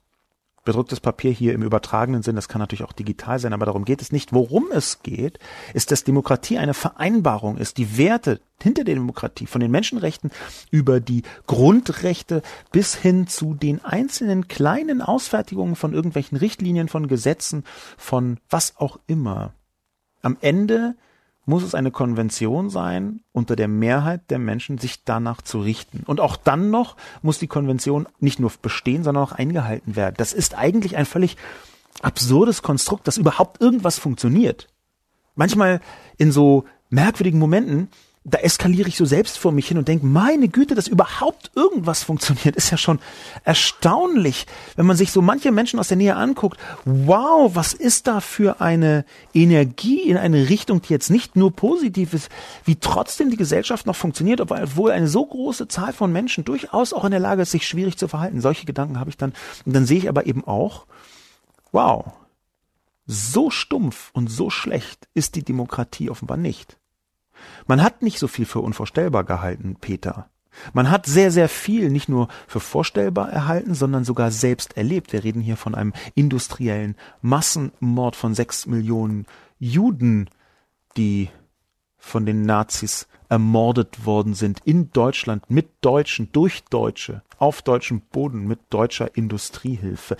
bedrucktes Papier hier im übertragenen Sinn, das kann natürlich auch digital sein, aber darum geht es nicht. Worum es geht, ist, dass Demokratie eine Vereinbarung ist, die Werte hinter der Demokratie, von den Menschenrechten über die Grundrechte bis hin zu den einzelnen kleinen Ausfertigungen von irgendwelchen Richtlinien, von Gesetzen, von was auch immer. Am Ende muss es eine Konvention sein, unter der Mehrheit der Menschen sich danach zu richten. Und auch dann noch muss die Konvention nicht nur bestehen, sondern auch eingehalten werden. Das ist eigentlich ein völlig absurdes Konstrukt, dass überhaupt irgendwas funktioniert. Manchmal in so merkwürdigen Momenten da eskaliere ich so selbst vor mich hin und denke, meine Güte, dass überhaupt irgendwas funktioniert, ist ja schon erstaunlich, wenn man sich so manche Menschen aus der Nähe anguckt. Wow, was ist da für eine Energie in eine Richtung, die jetzt nicht nur positiv ist, wie trotzdem die Gesellschaft noch funktioniert, obwohl eine so große Zahl von Menschen durchaus auch in der Lage ist, sich schwierig zu verhalten. Solche Gedanken habe ich dann. Und dann sehe ich aber eben auch, wow, so stumpf und so schlecht ist die Demokratie offenbar nicht. Man hat nicht so viel für unvorstellbar gehalten, Peter. Man hat sehr, sehr viel nicht nur für vorstellbar erhalten, sondern sogar selbst erlebt. Wir reden hier von einem industriellen Massenmord von sechs Millionen Juden, die von den Nazis ermordet worden sind in Deutschland mit Deutschen, durch Deutsche, auf deutschem Boden mit deutscher Industriehilfe.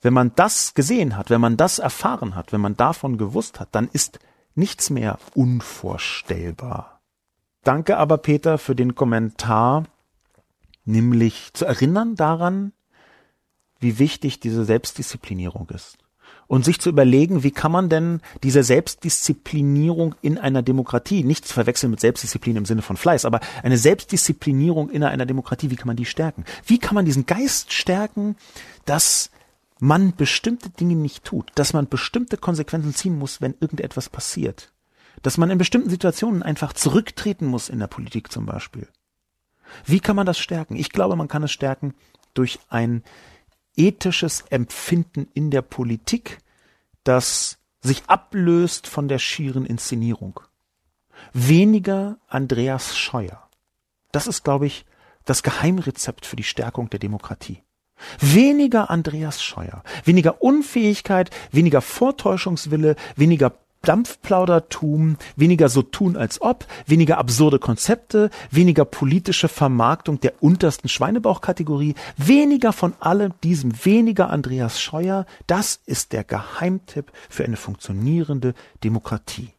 Wenn man das gesehen hat, wenn man das erfahren hat, wenn man davon gewusst hat, dann ist nichts mehr unvorstellbar. Danke aber, Peter, für den Kommentar, nämlich zu erinnern daran, wie wichtig diese Selbstdisziplinierung ist. Und sich zu überlegen, wie kann man denn diese Selbstdisziplinierung in einer Demokratie, nichts verwechseln mit Selbstdisziplin im Sinne von Fleiß, aber eine Selbstdisziplinierung in einer Demokratie, wie kann man die stärken? Wie kann man diesen Geist stärken, dass man bestimmte Dinge nicht tut, dass man bestimmte Konsequenzen ziehen muss, wenn irgendetwas passiert, dass man in bestimmten Situationen einfach zurücktreten muss in der Politik zum Beispiel. Wie kann man das stärken? Ich glaube, man kann es stärken durch ein ethisches Empfinden in der Politik, das sich ablöst von der schieren Inszenierung. Weniger Andreas Scheuer. Das ist, glaube ich, das Geheimrezept für die Stärkung der Demokratie. Weniger Andreas Scheuer, weniger Unfähigkeit, weniger Vortäuschungswille, weniger Dampfplaudertum, weniger so tun als ob, weniger absurde Konzepte, weniger politische Vermarktung der untersten Schweinebauchkategorie, weniger von allem diesem, weniger Andreas Scheuer, das ist der Geheimtipp für eine funktionierende Demokratie.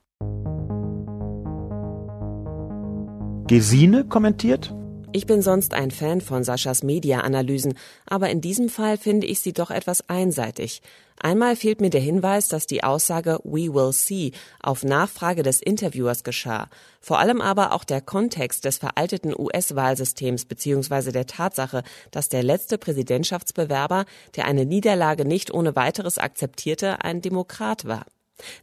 Gesine kommentiert, ich bin sonst ein Fan von Saschas Media-Analysen, aber in diesem Fall finde ich sie doch etwas einseitig. Einmal fehlt mir der Hinweis, dass die Aussage We will see auf Nachfrage des Interviewers geschah. Vor allem aber auch der Kontext des veralteten US-Wahlsystems bzw. der Tatsache, dass der letzte Präsidentschaftsbewerber, der eine Niederlage nicht ohne weiteres akzeptierte, ein Demokrat war.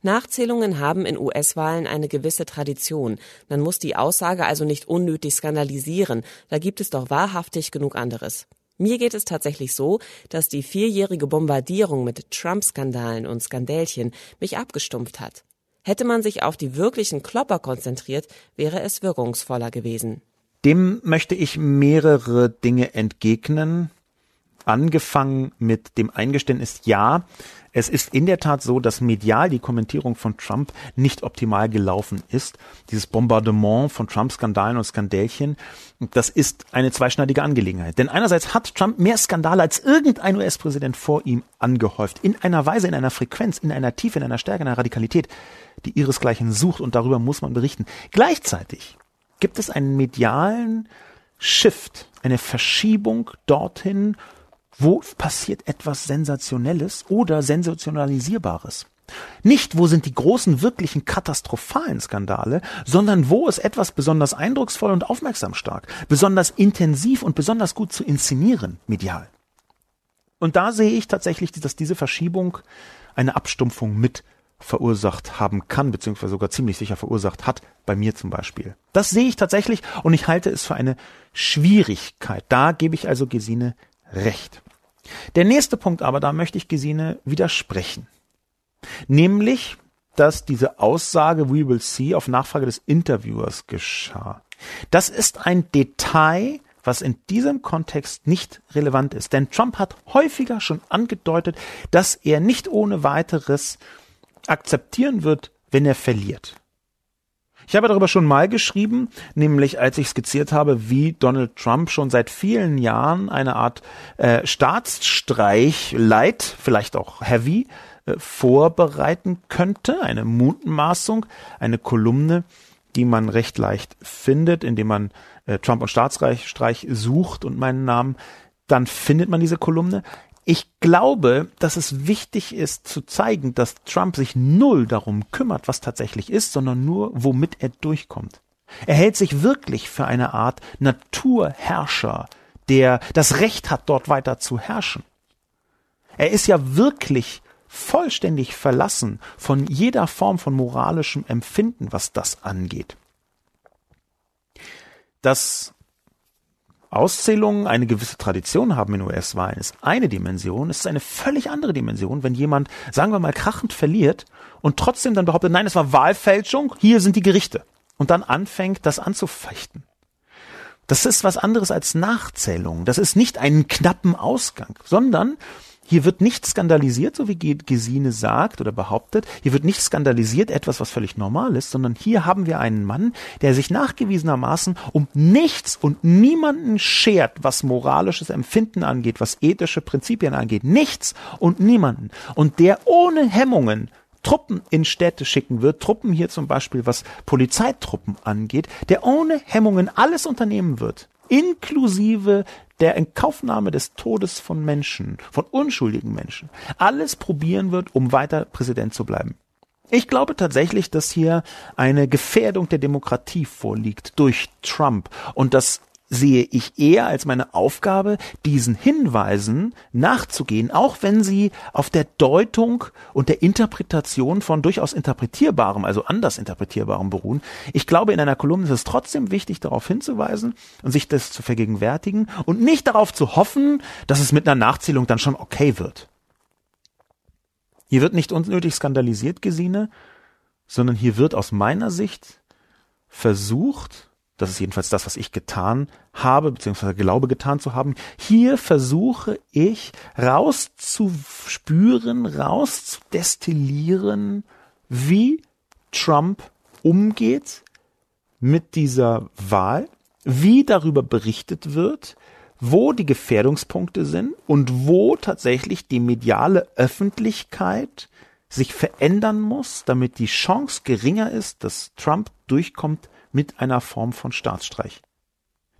Nachzählungen haben in US-Wahlen eine gewisse Tradition. Man muss die Aussage also nicht unnötig skandalisieren. Da gibt es doch wahrhaftig genug anderes. Mir geht es tatsächlich so, dass die vierjährige Bombardierung mit Trump-Skandalen und Skandälchen mich abgestumpft hat. Hätte man sich auf die wirklichen Klopper konzentriert, wäre es wirkungsvoller gewesen. Dem möchte ich mehrere Dinge entgegnen. Angefangen mit dem Eingeständnis, ja, es ist in der Tat so, dass medial die Kommentierung von Trump nicht optimal gelaufen ist. Dieses Bombardement von Trump-Skandalen und Skandälchen, das ist eine zweischneidige Angelegenheit. Denn einerseits hat Trump mehr Skandale als irgendein US-Präsident vor ihm angehäuft. In einer Weise, in einer Frequenz, in einer Tiefe, in einer Stärke, in einer Radikalität, die ihresgleichen sucht und darüber muss man berichten. Gleichzeitig gibt es einen medialen Shift, eine Verschiebung dorthin, wo passiert etwas Sensationelles oder Sensationalisierbares. Nicht, wo sind die großen, wirklichen katastrophalen Skandale, sondern wo ist etwas besonders eindrucksvoll und aufmerksam stark, besonders intensiv und besonders gut zu inszenieren, medial. Und da sehe ich tatsächlich, dass diese Verschiebung eine Abstumpfung mit verursacht haben kann, beziehungsweise sogar ziemlich sicher verursacht hat, bei mir zum Beispiel. Das sehe ich tatsächlich und ich halte es für eine Schwierigkeit. Da gebe ich also Gesine recht. Der nächste Punkt aber, da möchte ich Gesine widersprechen. Nämlich, dass diese Aussage We will see auf Nachfrage des Interviewers geschah. Das ist ein Detail, was in diesem Kontext nicht relevant ist. Denn Trump hat häufiger schon angedeutet, dass er nicht ohne weiteres akzeptieren wird, wenn er verliert. Ich habe darüber schon mal geschrieben, nämlich als ich skizziert habe, wie Donald Trump schon seit vielen Jahren eine Art äh, Staatsstreich light, vielleicht auch heavy, äh, vorbereiten könnte. Eine Mutmaßung, eine Kolumne, die man recht leicht findet, indem man äh, Trump und Staatsstreich sucht und meinen Namen dann findet man diese Kolumne. Ich glaube, dass es wichtig ist zu zeigen, dass Trump sich null darum kümmert, was tatsächlich ist, sondern nur, womit er durchkommt. Er hält sich wirklich für eine Art Naturherrscher, der das Recht hat, dort weiter zu herrschen. Er ist ja wirklich vollständig verlassen von jeder Form von moralischem Empfinden, was das angeht. Das Auszählungen eine gewisse Tradition haben in US-Wahlen, ist eine Dimension. Es ist eine völlig andere Dimension, wenn jemand, sagen wir mal, krachend verliert und trotzdem dann behauptet, nein, es war Wahlfälschung, hier sind die Gerichte. Und dann anfängt, das anzufechten. Das ist was anderes als Nachzählung. Das ist nicht einen knappen Ausgang, sondern hier wird nicht skandalisiert, so wie Gesine sagt oder behauptet. Hier wird nicht skandalisiert etwas, was völlig normal ist, sondern hier haben wir einen Mann, der sich nachgewiesenermaßen um nichts und niemanden schert, was moralisches Empfinden angeht, was ethische Prinzipien angeht. Nichts und niemanden. Und der ohne Hemmungen Truppen in Städte schicken wird, Truppen hier zum Beispiel, was Polizeitruppen angeht, der ohne Hemmungen alles unternehmen wird, inklusive der Inkaufnahme des Todes von Menschen, von unschuldigen Menschen, alles probieren wird, um weiter Präsident zu bleiben. Ich glaube tatsächlich, dass hier eine Gefährdung der Demokratie vorliegt durch Trump und dass sehe ich eher als meine Aufgabe, diesen Hinweisen nachzugehen, auch wenn sie auf der Deutung und der Interpretation von durchaus interpretierbarem, also anders interpretierbarem beruhen. Ich glaube, in einer Kolumne ist es trotzdem wichtig, darauf hinzuweisen und sich das zu vergegenwärtigen und nicht darauf zu hoffen, dass es mit einer Nachzählung dann schon okay wird. Hier wird nicht unnötig skandalisiert, Gesine, sondern hier wird aus meiner Sicht versucht, das ist jedenfalls das, was ich getan habe, beziehungsweise glaube getan zu haben. Hier versuche ich rauszuspüren, rauszudestillieren, wie Trump umgeht mit dieser Wahl, wie darüber berichtet wird, wo die Gefährdungspunkte sind und wo tatsächlich die mediale Öffentlichkeit sich verändern muss, damit die Chance geringer ist, dass Trump durchkommt mit einer Form von Staatsstreich.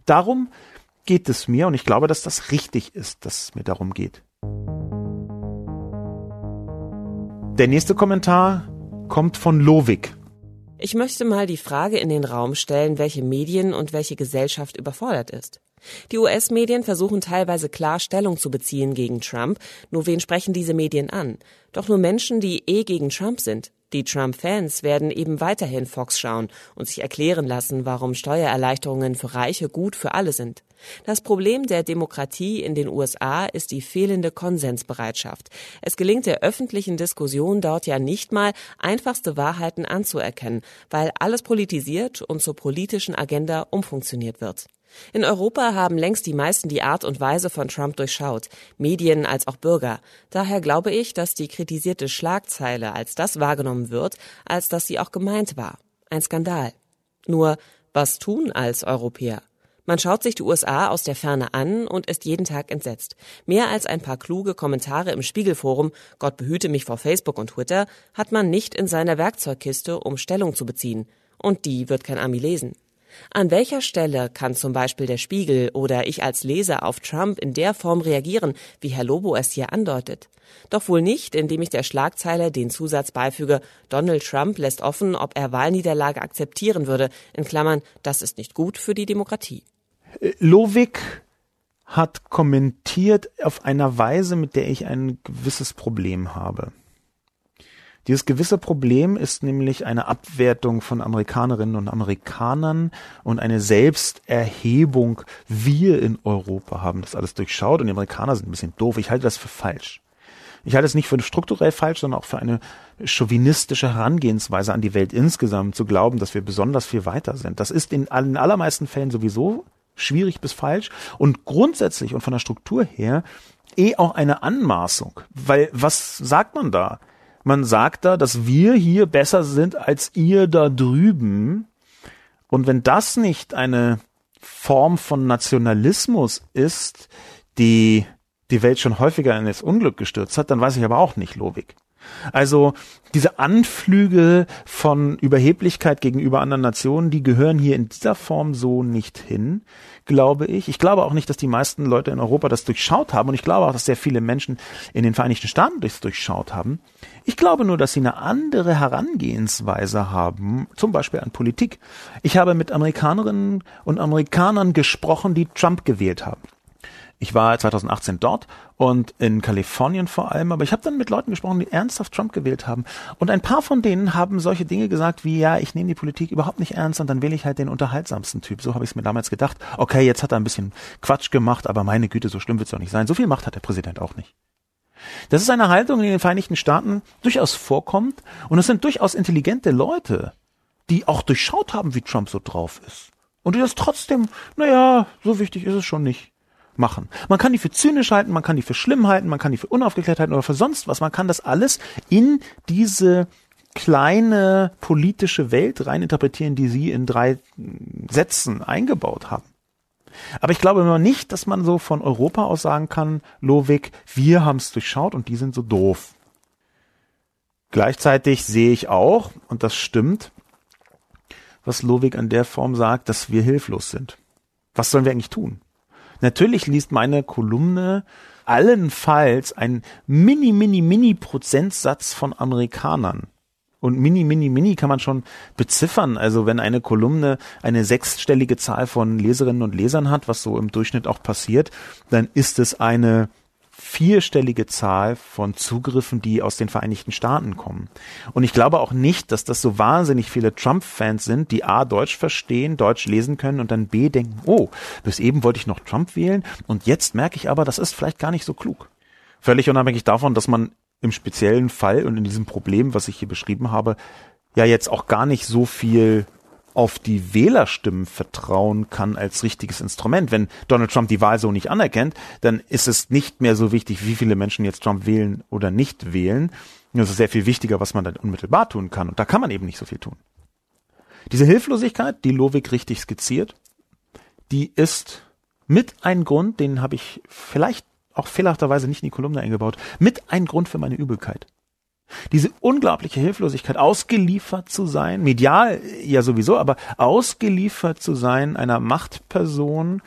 Darum geht es mir und ich glaube, dass das richtig ist, dass es mir darum geht. Der nächste Kommentar kommt von Lovik. Ich möchte mal die Frage in den Raum stellen, welche Medien und welche Gesellschaft überfordert ist. Die US-Medien versuchen teilweise klar Stellung zu beziehen gegen Trump. Nur wen sprechen diese Medien an? Doch nur Menschen, die eh gegen Trump sind. Die Trump-Fans werden eben weiterhin Fox schauen und sich erklären lassen, warum Steuererleichterungen für Reiche gut für alle sind. Das Problem der Demokratie in den USA ist die fehlende Konsensbereitschaft. Es gelingt der öffentlichen Diskussion dort ja nicht mal, einfachste Wahrheiten anzuerkennen, weil alles politisiert und zur politischen Agenda umfunktioniert wird. In Europa haben längst die meisten die Art und Weise von Trump durchschaut, Medien als auch Bürger. Daher glaube ich, dass die kritisierte Schlagzeile als das wahrgenommen wird, als dass sie auch gemeint war. Ein Skandal. Nur, was tun als Europäer? Man schaut sich die USA aus der Ferne an und ist jeden Tag entsetzt. Mehr als ein paar kluge Kommentare im Spiegelforum, Gott behüte mich vor Facebook und Twitter, hat man nicht in seiner Werkzeugkiste, um Stellung zu beziehen. Und die wird kein Ami lesen. An welcher Stelle kann zum Beispiel der Spiegel oder ich als Leser auf Trump in der Form reagieren, wie Herr Lobo es hier andeutet? Doch wohl nicht, indem ich der Schlagzeile den Zusatz beifüge, Donald Trump lässt offen, ob er Wahlniederlage akzeptieren würde, in Klammern, das ist nicht gut für die Demokratie. Äh, Lovik hat kommentiert auf einer Weise, mit der ich ein gewisses Problem habe. Dieses gewisse Problem ist nämlich eine Abwertung von Amerikanerinnen und Amerikanern und eine Selbsterhebung. Wir in Europa haben das alles durchschaut und die Amerikaner sind ein bisschen doof. Ich halte das für falsch. Ich halte es nicht für strukturell falsch, sondern auch für eine chauvinistische Herangehensweise an die Welt insgesamt, zu glauben, dass wir besonders viel weiter sind. Das ist in, in allermeisten Fällen sowieso schwierig bis falsch und grundsätzlich und von der Struktur her eh auch eine Anmaßung. Weil was sagt man da? Man sagt da, dass wir hier besser sind als ihr da drüben. Und wenn das nicht eine Form von Nationalismus ist, die die Welt schon häufiger in das Unglück gestürzt hat, dann weiß ich aber auch nicht, Logik. Also diese Anflüge von Überheblichkeit gegenüber anderen Nationen, die gehören hier in dieser Form so nicht hin, glaube ich. Ich glaube auch nicht, dass die meisten Leute in Europa das durchschaut haben und ich glaube auch, dass sehr viele Menschen in den Vereinigten Staaten das durchschaut haben. Ich glaube nur, dass sie eine andere Herangehensweise haben, zum Beispiel an Politik. Ich habe mit Amerikanerinnen und Amerikanern gesprochen, die Trump gewählt haben. Ich war 2018 dort und in Kalifornien vor allem, aber ich habe dann mit Leuten gesprochen, die ernsthaft Trump gewählt haben. Und ein paar von denen haben solche Dinge gesagt wie, ja, ich nehme die Politik überhaupt nicht ernst und dann wähle ich halt den unterhaltsamsten Typ. So habe ich es mir damals gedacht. Okay, jetzt hat er ein bisschen Quatsch gemacht, aber meine Güte, so schlimm wird es doch nicht sein. So viel Macht hat der Präsident auch nicht. Das ist eine Haltung, die in den Vereinigten Staaten durchaus vorkommt und es sind durchaus intelligente Leute, die auch durchschaut haben, wie Trump so drauf ist. Und die das trotzdem, naja, so wichtig ist es schon nicht machen. Man kann die für zynisch halten, man kann die für schlimm halten, man kann die für unaufgeklärt halten oder für sonst was. Man kann das alles in diese kleine politische Welt reininterpretieren, die sie in drei Sätzen eingebaut haben. Aber ich glaube immer nicht, dass man so von Europa aus sagen kann, Lowik, wir haben es durchschaut und die sind so doof. Gleichzeitig sehe ich auch, und das stimmt, was Lowik an der Form sagt, dass wir hilflos sind. Was sollen wir eigentlich tun? Natürlich liest meine Kolumne allenfalls ein mini, mini, mini Prozentsatz von Amerikanern Und mini, mini, mini kann man schon beziffern. Also wenn eine Kolumne eine sechsstellige Zahl von Leserinnen und Lesern hat, was so im Durchschnitt auch passiert, dann ist es eine vierstellige Zahl von Zugriffen, die aus den Vereinigten Staaten kommen. Und ich glaube auch nicht, dass das so wahnsinnig viele Trump-Fans sind, die A, Deutsch verstehen, Deutsch lesen können und dann B, denken, oh, bis eben wollte ich noch Trump wählen und jetzt merke ich aber, das ist vielleicht gar nicht so klug. Völlig unabhängig davon, dass man im speziellen Fall und in diesem Problem, was ich hier beschrieben habe, ja jetzt auch gar nicht so viel auf die Wählerstimmen vertrauen kann als richtiges Instrument. Wenn Donald Trump die Wahl so nicht anerkennt, dann ist es nicht mehr so wichtig, wie viele Menschen jetzt Trump wählen oder nicht wählen. Es ist sehr viel wichtiger, was man dann unmittelbar tun kann. Und da kann man eben nicht so viel tun. Diese Hilflosigkeit, die Lovik richtig skizziert, die ist mit ein Grund, den habe ich vielleicht auch fehlerhafterweise nicht in die Kolumne eingebaut, mit ein Grund für meine Übelkeit. Diese unglaubliche Hilflosigkeit, ausgeliefert zu sein, medial ja sowieso, aber ausgeliefert zu sein einer Machtperson,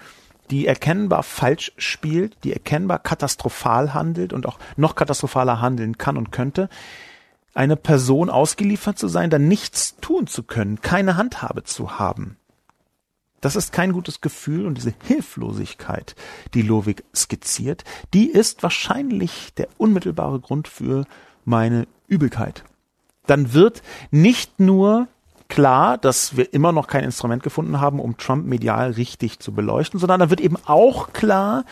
die erkennbar falsch spielt, die erkennbar katastrophal handelt und auch noch katastrophaler handeln kann und könnte, eine Person ausgeliefert zu sein, dann nichts tun zu können, keine Handhabe zu haben. Das ist kein gutes Gefühl und diese Hilflosigkeit, die Lovik skizziert, die ist wahrscheinlich der unmittelbare Grund für meine Übelkeit. Dann wird nicht nur klar, dass wir immer noch kein Instrument gefunden haben, um Trump medial richtig zu beleuchten, sondern da wird eben auch klar,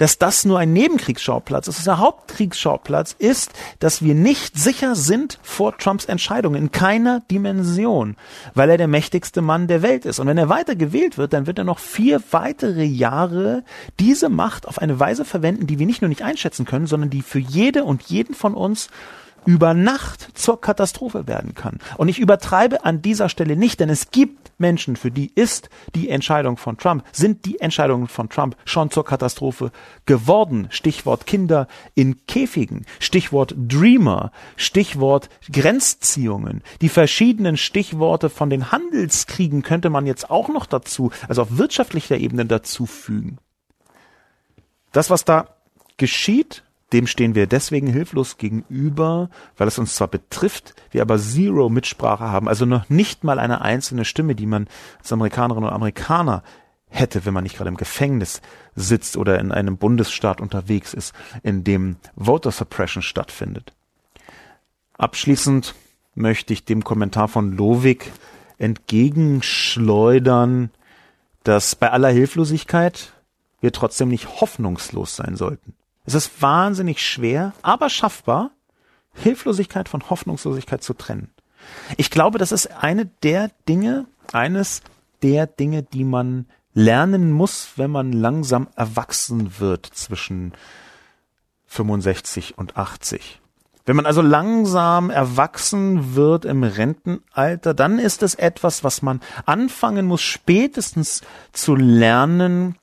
dass das nur ein Nebenkriegsschauplatz ist. Der Hauptkriegsschauplatz ist, dass wir nicht sicher sind vor Trumps Entscheidungen in keiner Dimension, weil er der mächtigste Mann der Welt ist. Und wenn er weiter gewählt wird, dann wird er noch vier weitere Jahre diese Macht auf eine Weise verwenden, die wir nicht nur nicht einschätzen können, sondern die für jede und jeden von uns über Nacht zur Katastrophe werden kann. Und ich übertreibe an dieser Stelle nicht, denn es gibt Menschen, für die ist die Entscheidung von Trump, sind die Entscheidungen von Trump schon zur Katastrophe geworden. Stichwort Kinder in Käfigen, Stichwort Dreamer, Stichwort Grenzziehungen. Die verschiedenen Stichworte von den Handelskriegen könnte man jetzt auch noch dazu, also auf wirtschaftlicher Ebene dazu fügen. Das, was da geschieht, dem stehen wir deswegen hilflos gegenüber, weil es uns zwar betrifft, wir aber zero Mitsprache haben, also noch nicht mal eine einzelne Stimme, die man als Amerikanerin oder Amerikaner hätte, wenn man nicht gerade im Gefängnis sitzt oder in einem Bundesstaat unterwegs ist, in dem Voter Suppression stattfindet. Abschließend möchte ich dem Kommentar von Lovik entgegenschleudern, dass bei aller Hilflosigkeit wir trotzdem nicht hoffnungslos sein sollten. Es ist wahnsinnig schwer, aber schaffbar, Hilflosigkeit von Hoffnungslosigkeit zu trennen. Ich glaube, das ist eine der Dinge, eines der Dinge, die man lernen muss, wenn man langsam erwachsen wird zwischen 65 und 80. Wenn man also langsam erwachsen wird im Rentenalter, dann ist es etwas, was man anfangen muss, spätestens zu lernen,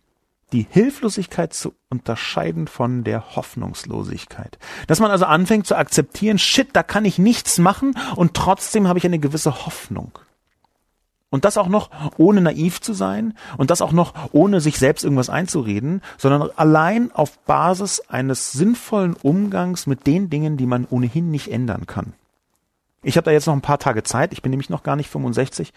die Hilflosigkeit zu unterscheiden von der Hoffnungslosigkeit. Dass man also anfängt zu akzeptieren, shit, da kann ich nichts machen und trotzdem habe ich eine gewisse Hoffnung. Und das auch noch ohne naiv zu sein und das auch noch ohne sich selbst irgendwas einzureden, sondern allein auf Basis eines sinnvollen Umgangs mit den Dingen, die man ohnehin nicht ändern kann. Ich habe da jetzt noch ein paar Tage Zeit, ich bin nämlich noch gar nicht 65,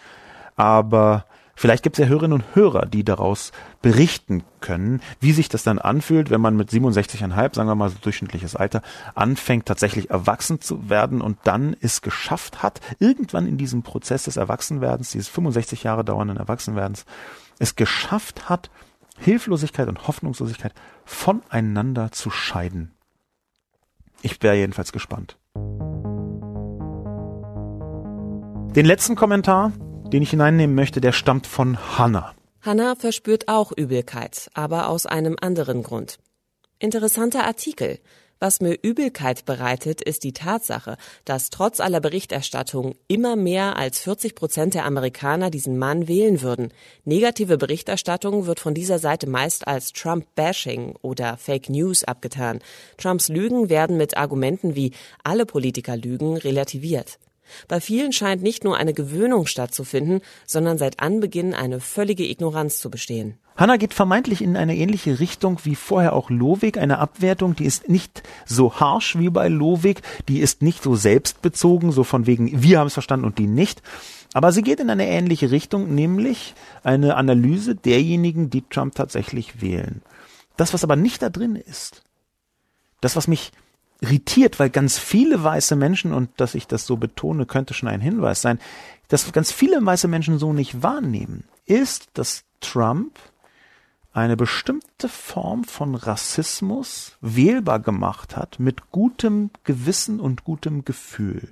aber Vielleicht gibt es ja Hörerinnen und Hörer, die daraus berichten können, wie sich das dann anfühlt, wenn man mit 67,5, sagen wir mal so durchschnittliches Alter, anfängt tatsächlich erwachsen zu werden und dann es geschafft hat, irgendwann in diesem Prozess des Erwachsenwerdens, dieses 65 Jahre dauernden Erwachsenwerdens, es geschafft hat, Hilflosigkeit und Hoffnungslosigkeit voneinander zu scheiden. Ich wäre jedenfalls gespannt. Den letzten Kommentar, den ich hineinnehmen möchte, der stammt von Hannah. Hannah verspürt auch Übelkeit, aber aus einem anderen Grund. Interessanter Artikel. Was mir Übelkeit bereitet, ist die Tatsache, dass trotz aller Berichterstattung immer mehr als 40 Prozent der Amerikaner diesen Mann wählen würden. Negative Berichterstattung wird von dieser Seite meist als Trump-Bashing oder Fake News abgetan. Trumps Lügen werden mit Argumenten wie alle Politiker lügen relativiert. Bei vielen scheint nicht nur eine Gewöhnung stattzufinden, sondern seit Anbeginn eine völlige Ignoranz zu bestehen. Hanna geht vermeintlich in eine ähnliche Richtung wie vorher auch Lowig, eine Abwertung, die ist nicht so harsh wie bei Lowig, die ist nicht so selbstbezogen, so von wegen wir haben es verstanden und die nicht, aber sie geht in eine ähnliche Richtung, nämlich eine Analyse derjenigen, die Trump tatsächlich wählen. Das, was aber nicht da drin ist, das, was mich irritiert, weil ganz viele weiße Menschen, und dass ich das so betone, könnte schon ein Hinweis sein, dass ganz viele weiße Menschen so nicht wahrnehmen, ist, dass Trump eine bestimmte Form von Rassismus wählbar gemacht hat mit gutem Gewissen und gutem Gefühl.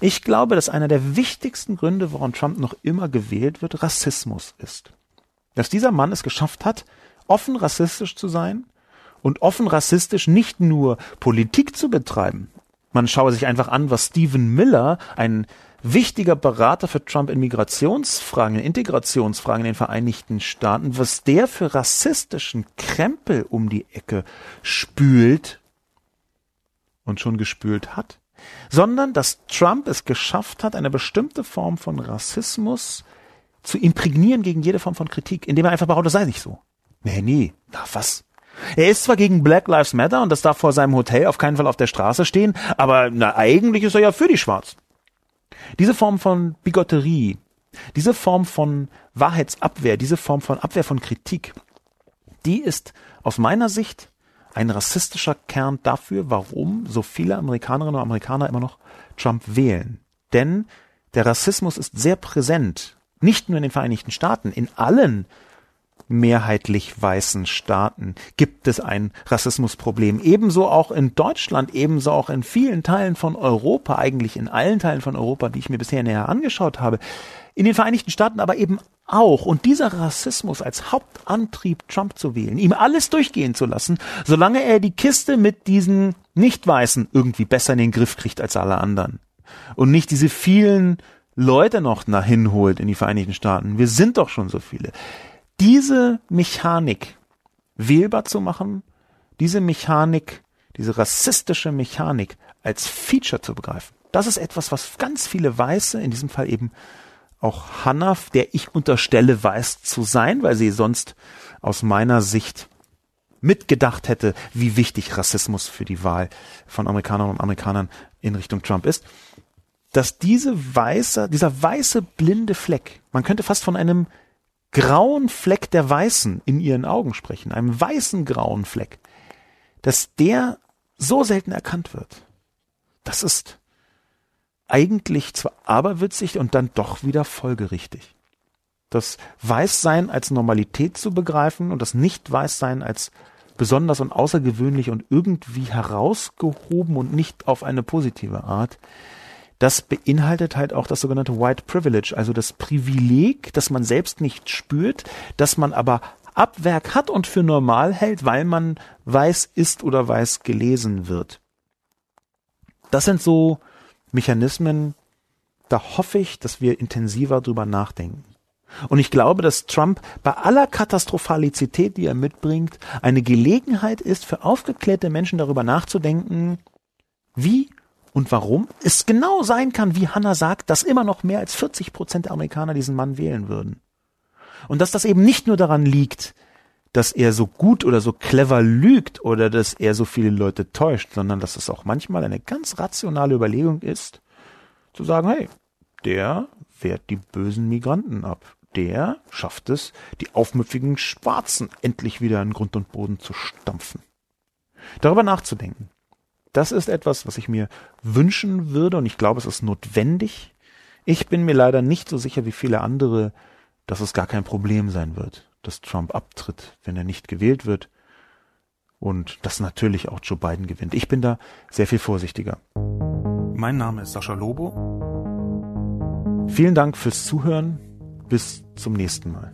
Ich glaube, dass einer der wichtigsten Gründe, warum Trump noch immer gewählt wird, Rassismus ist. Dass dieser Mann es geschafft hat, offen rassistisch zu sein und offen rassistisch nicht nur Politik zu betreiben. Man schaue sich einfach an, was Stephen Miller, ein wichtiger Berater für Trump in Migrationsfragen, in Integrationsfragen in den Vereinigten Staaten, was der für rassistischen Krempel um die Ecke spült und schon gespült hat, sondern dass Trump es geschafft hat, eine bestimmte Form von Rassismus zu imprägnieren gegen jede Form von Kritik, indem er einfach behauptet, das sei nicht so. Nee, nee, na was? Er ist zwar gegen Black Lives Matter und das darf vor seinem Hotel auf keinen Fall auf der Straße stehen, aber na, eigentlich ist er ja für die Schwarzen. Diese Form von Bigotterie, diese Form von Wahrheitsabwehr, diese Form von Abwehr von Kritik, die ist aus meiner Sicht ein rassistischer Kern dafür, warum so viele Amerikanerinnen und Amerikaner immer noch Trump wählen. Denn der Rassismus ist sehr präsent, nicht nur in den Vereinigten Staaten, in allen mehrheitlich weißen Staaten gibt es ein Rassismusproblem. Ebenso auch in Deutschland, ebenso auch in vielen Teilen von Europa, eigentlich in allen Teilen von Europa, die ich mir bisher näher angeschaut habe. In den Vereinigten Staaten aber eben auch. Und dieser Rassismus als Hauptantrieb, Trump zu wählen, ihm alles durchgehen zu lassen, solange er die Kiste mit diesen Nicht-Weißen irgendwie besser in den Griff kriegt als alle anderen. Und nicht diese vielen Leute noch nach hinholt in die Vereinigten Staaten. Wir sind doch schon so viele diese Mechanik wählbar zu machen, diese Mechanik, diese rassistische Mechanik als Feature zu begreifen. Das ist etwas, was ganz viele Weiße, in diesem Fall eben auch Hannah, der ich unterstelle, weiß zu sein, weil sie sonst aus meiner Sicht mitgedacht hätte, wie wichtig Rassismus für die Wahl von Amerikanern und Amerikanern in Richtung Trump ist, dass diese weiße, dieser weiße blinde Fleck, man könnte fast von einem grauen Fleck der Weißen in ihren Augen sprechen, einem weißen grauen Fleck, dass der so selten erkannt wird. Das ist eigentlich zwar aberwitzig und dann doch wieder folgerichtig. Das Weißsein als Normalität zu begreifen und das Nicht-Weißsein als besonders und außergewöhnlich und irgendwie herausgehoben und nicht auf eine positive Art, das beinhaltet halt auch das sogenannte White Privilege, also das Privileg, das man selbst nicht spürt, das man aber ab Werk hat und für normal hält, weil man weiß ist oder weiß gelesen wird. Das sind so Mechanismen, da hoffe ich, dass wir intensiver drüber nachdenken. Und ich glaube, dass Trump bei aller Katastrophalizität, die er mitbringt, eine Gelegenheit ist, für aufgeklärte Menschen darüber nachzudenken, wie und warum es genau sein kann, wie Hannah sagt, dass immer noch mehr als 40 Prozent der Amerikaner diesen Mann wählen würden. Und dass das eben nicht nur daran liegt, dass er so gut oder so clever lügt oder dass er so viele Leute täuscht, sondern dass es auch manchmal eine ganz rationale Überlegung ist, zu sagen, hey, der wehrt die bösen Migranten ab. Der schafft es, die aufmüpfigen Schwarzen endlich wieder in Grund und Boden zu stampfen. Darüber nachzudenken, das ist etwas, was ich mir wünschen würde und ich glaube, es ist notwendig. Ich bin mir leider nicht so sicher wie viele andere, dass es gar kein Problem sein wird, dass Trump abtritt, wenn er nicht gewählt wird und dass natürlich auch Joe Biden gewinnt. Ich bin da sehr viel vorsichtiger. Mein Name ist Sascha Lobo. Vielen Dank fürs Zuhören. Bis zum nächsten Mal.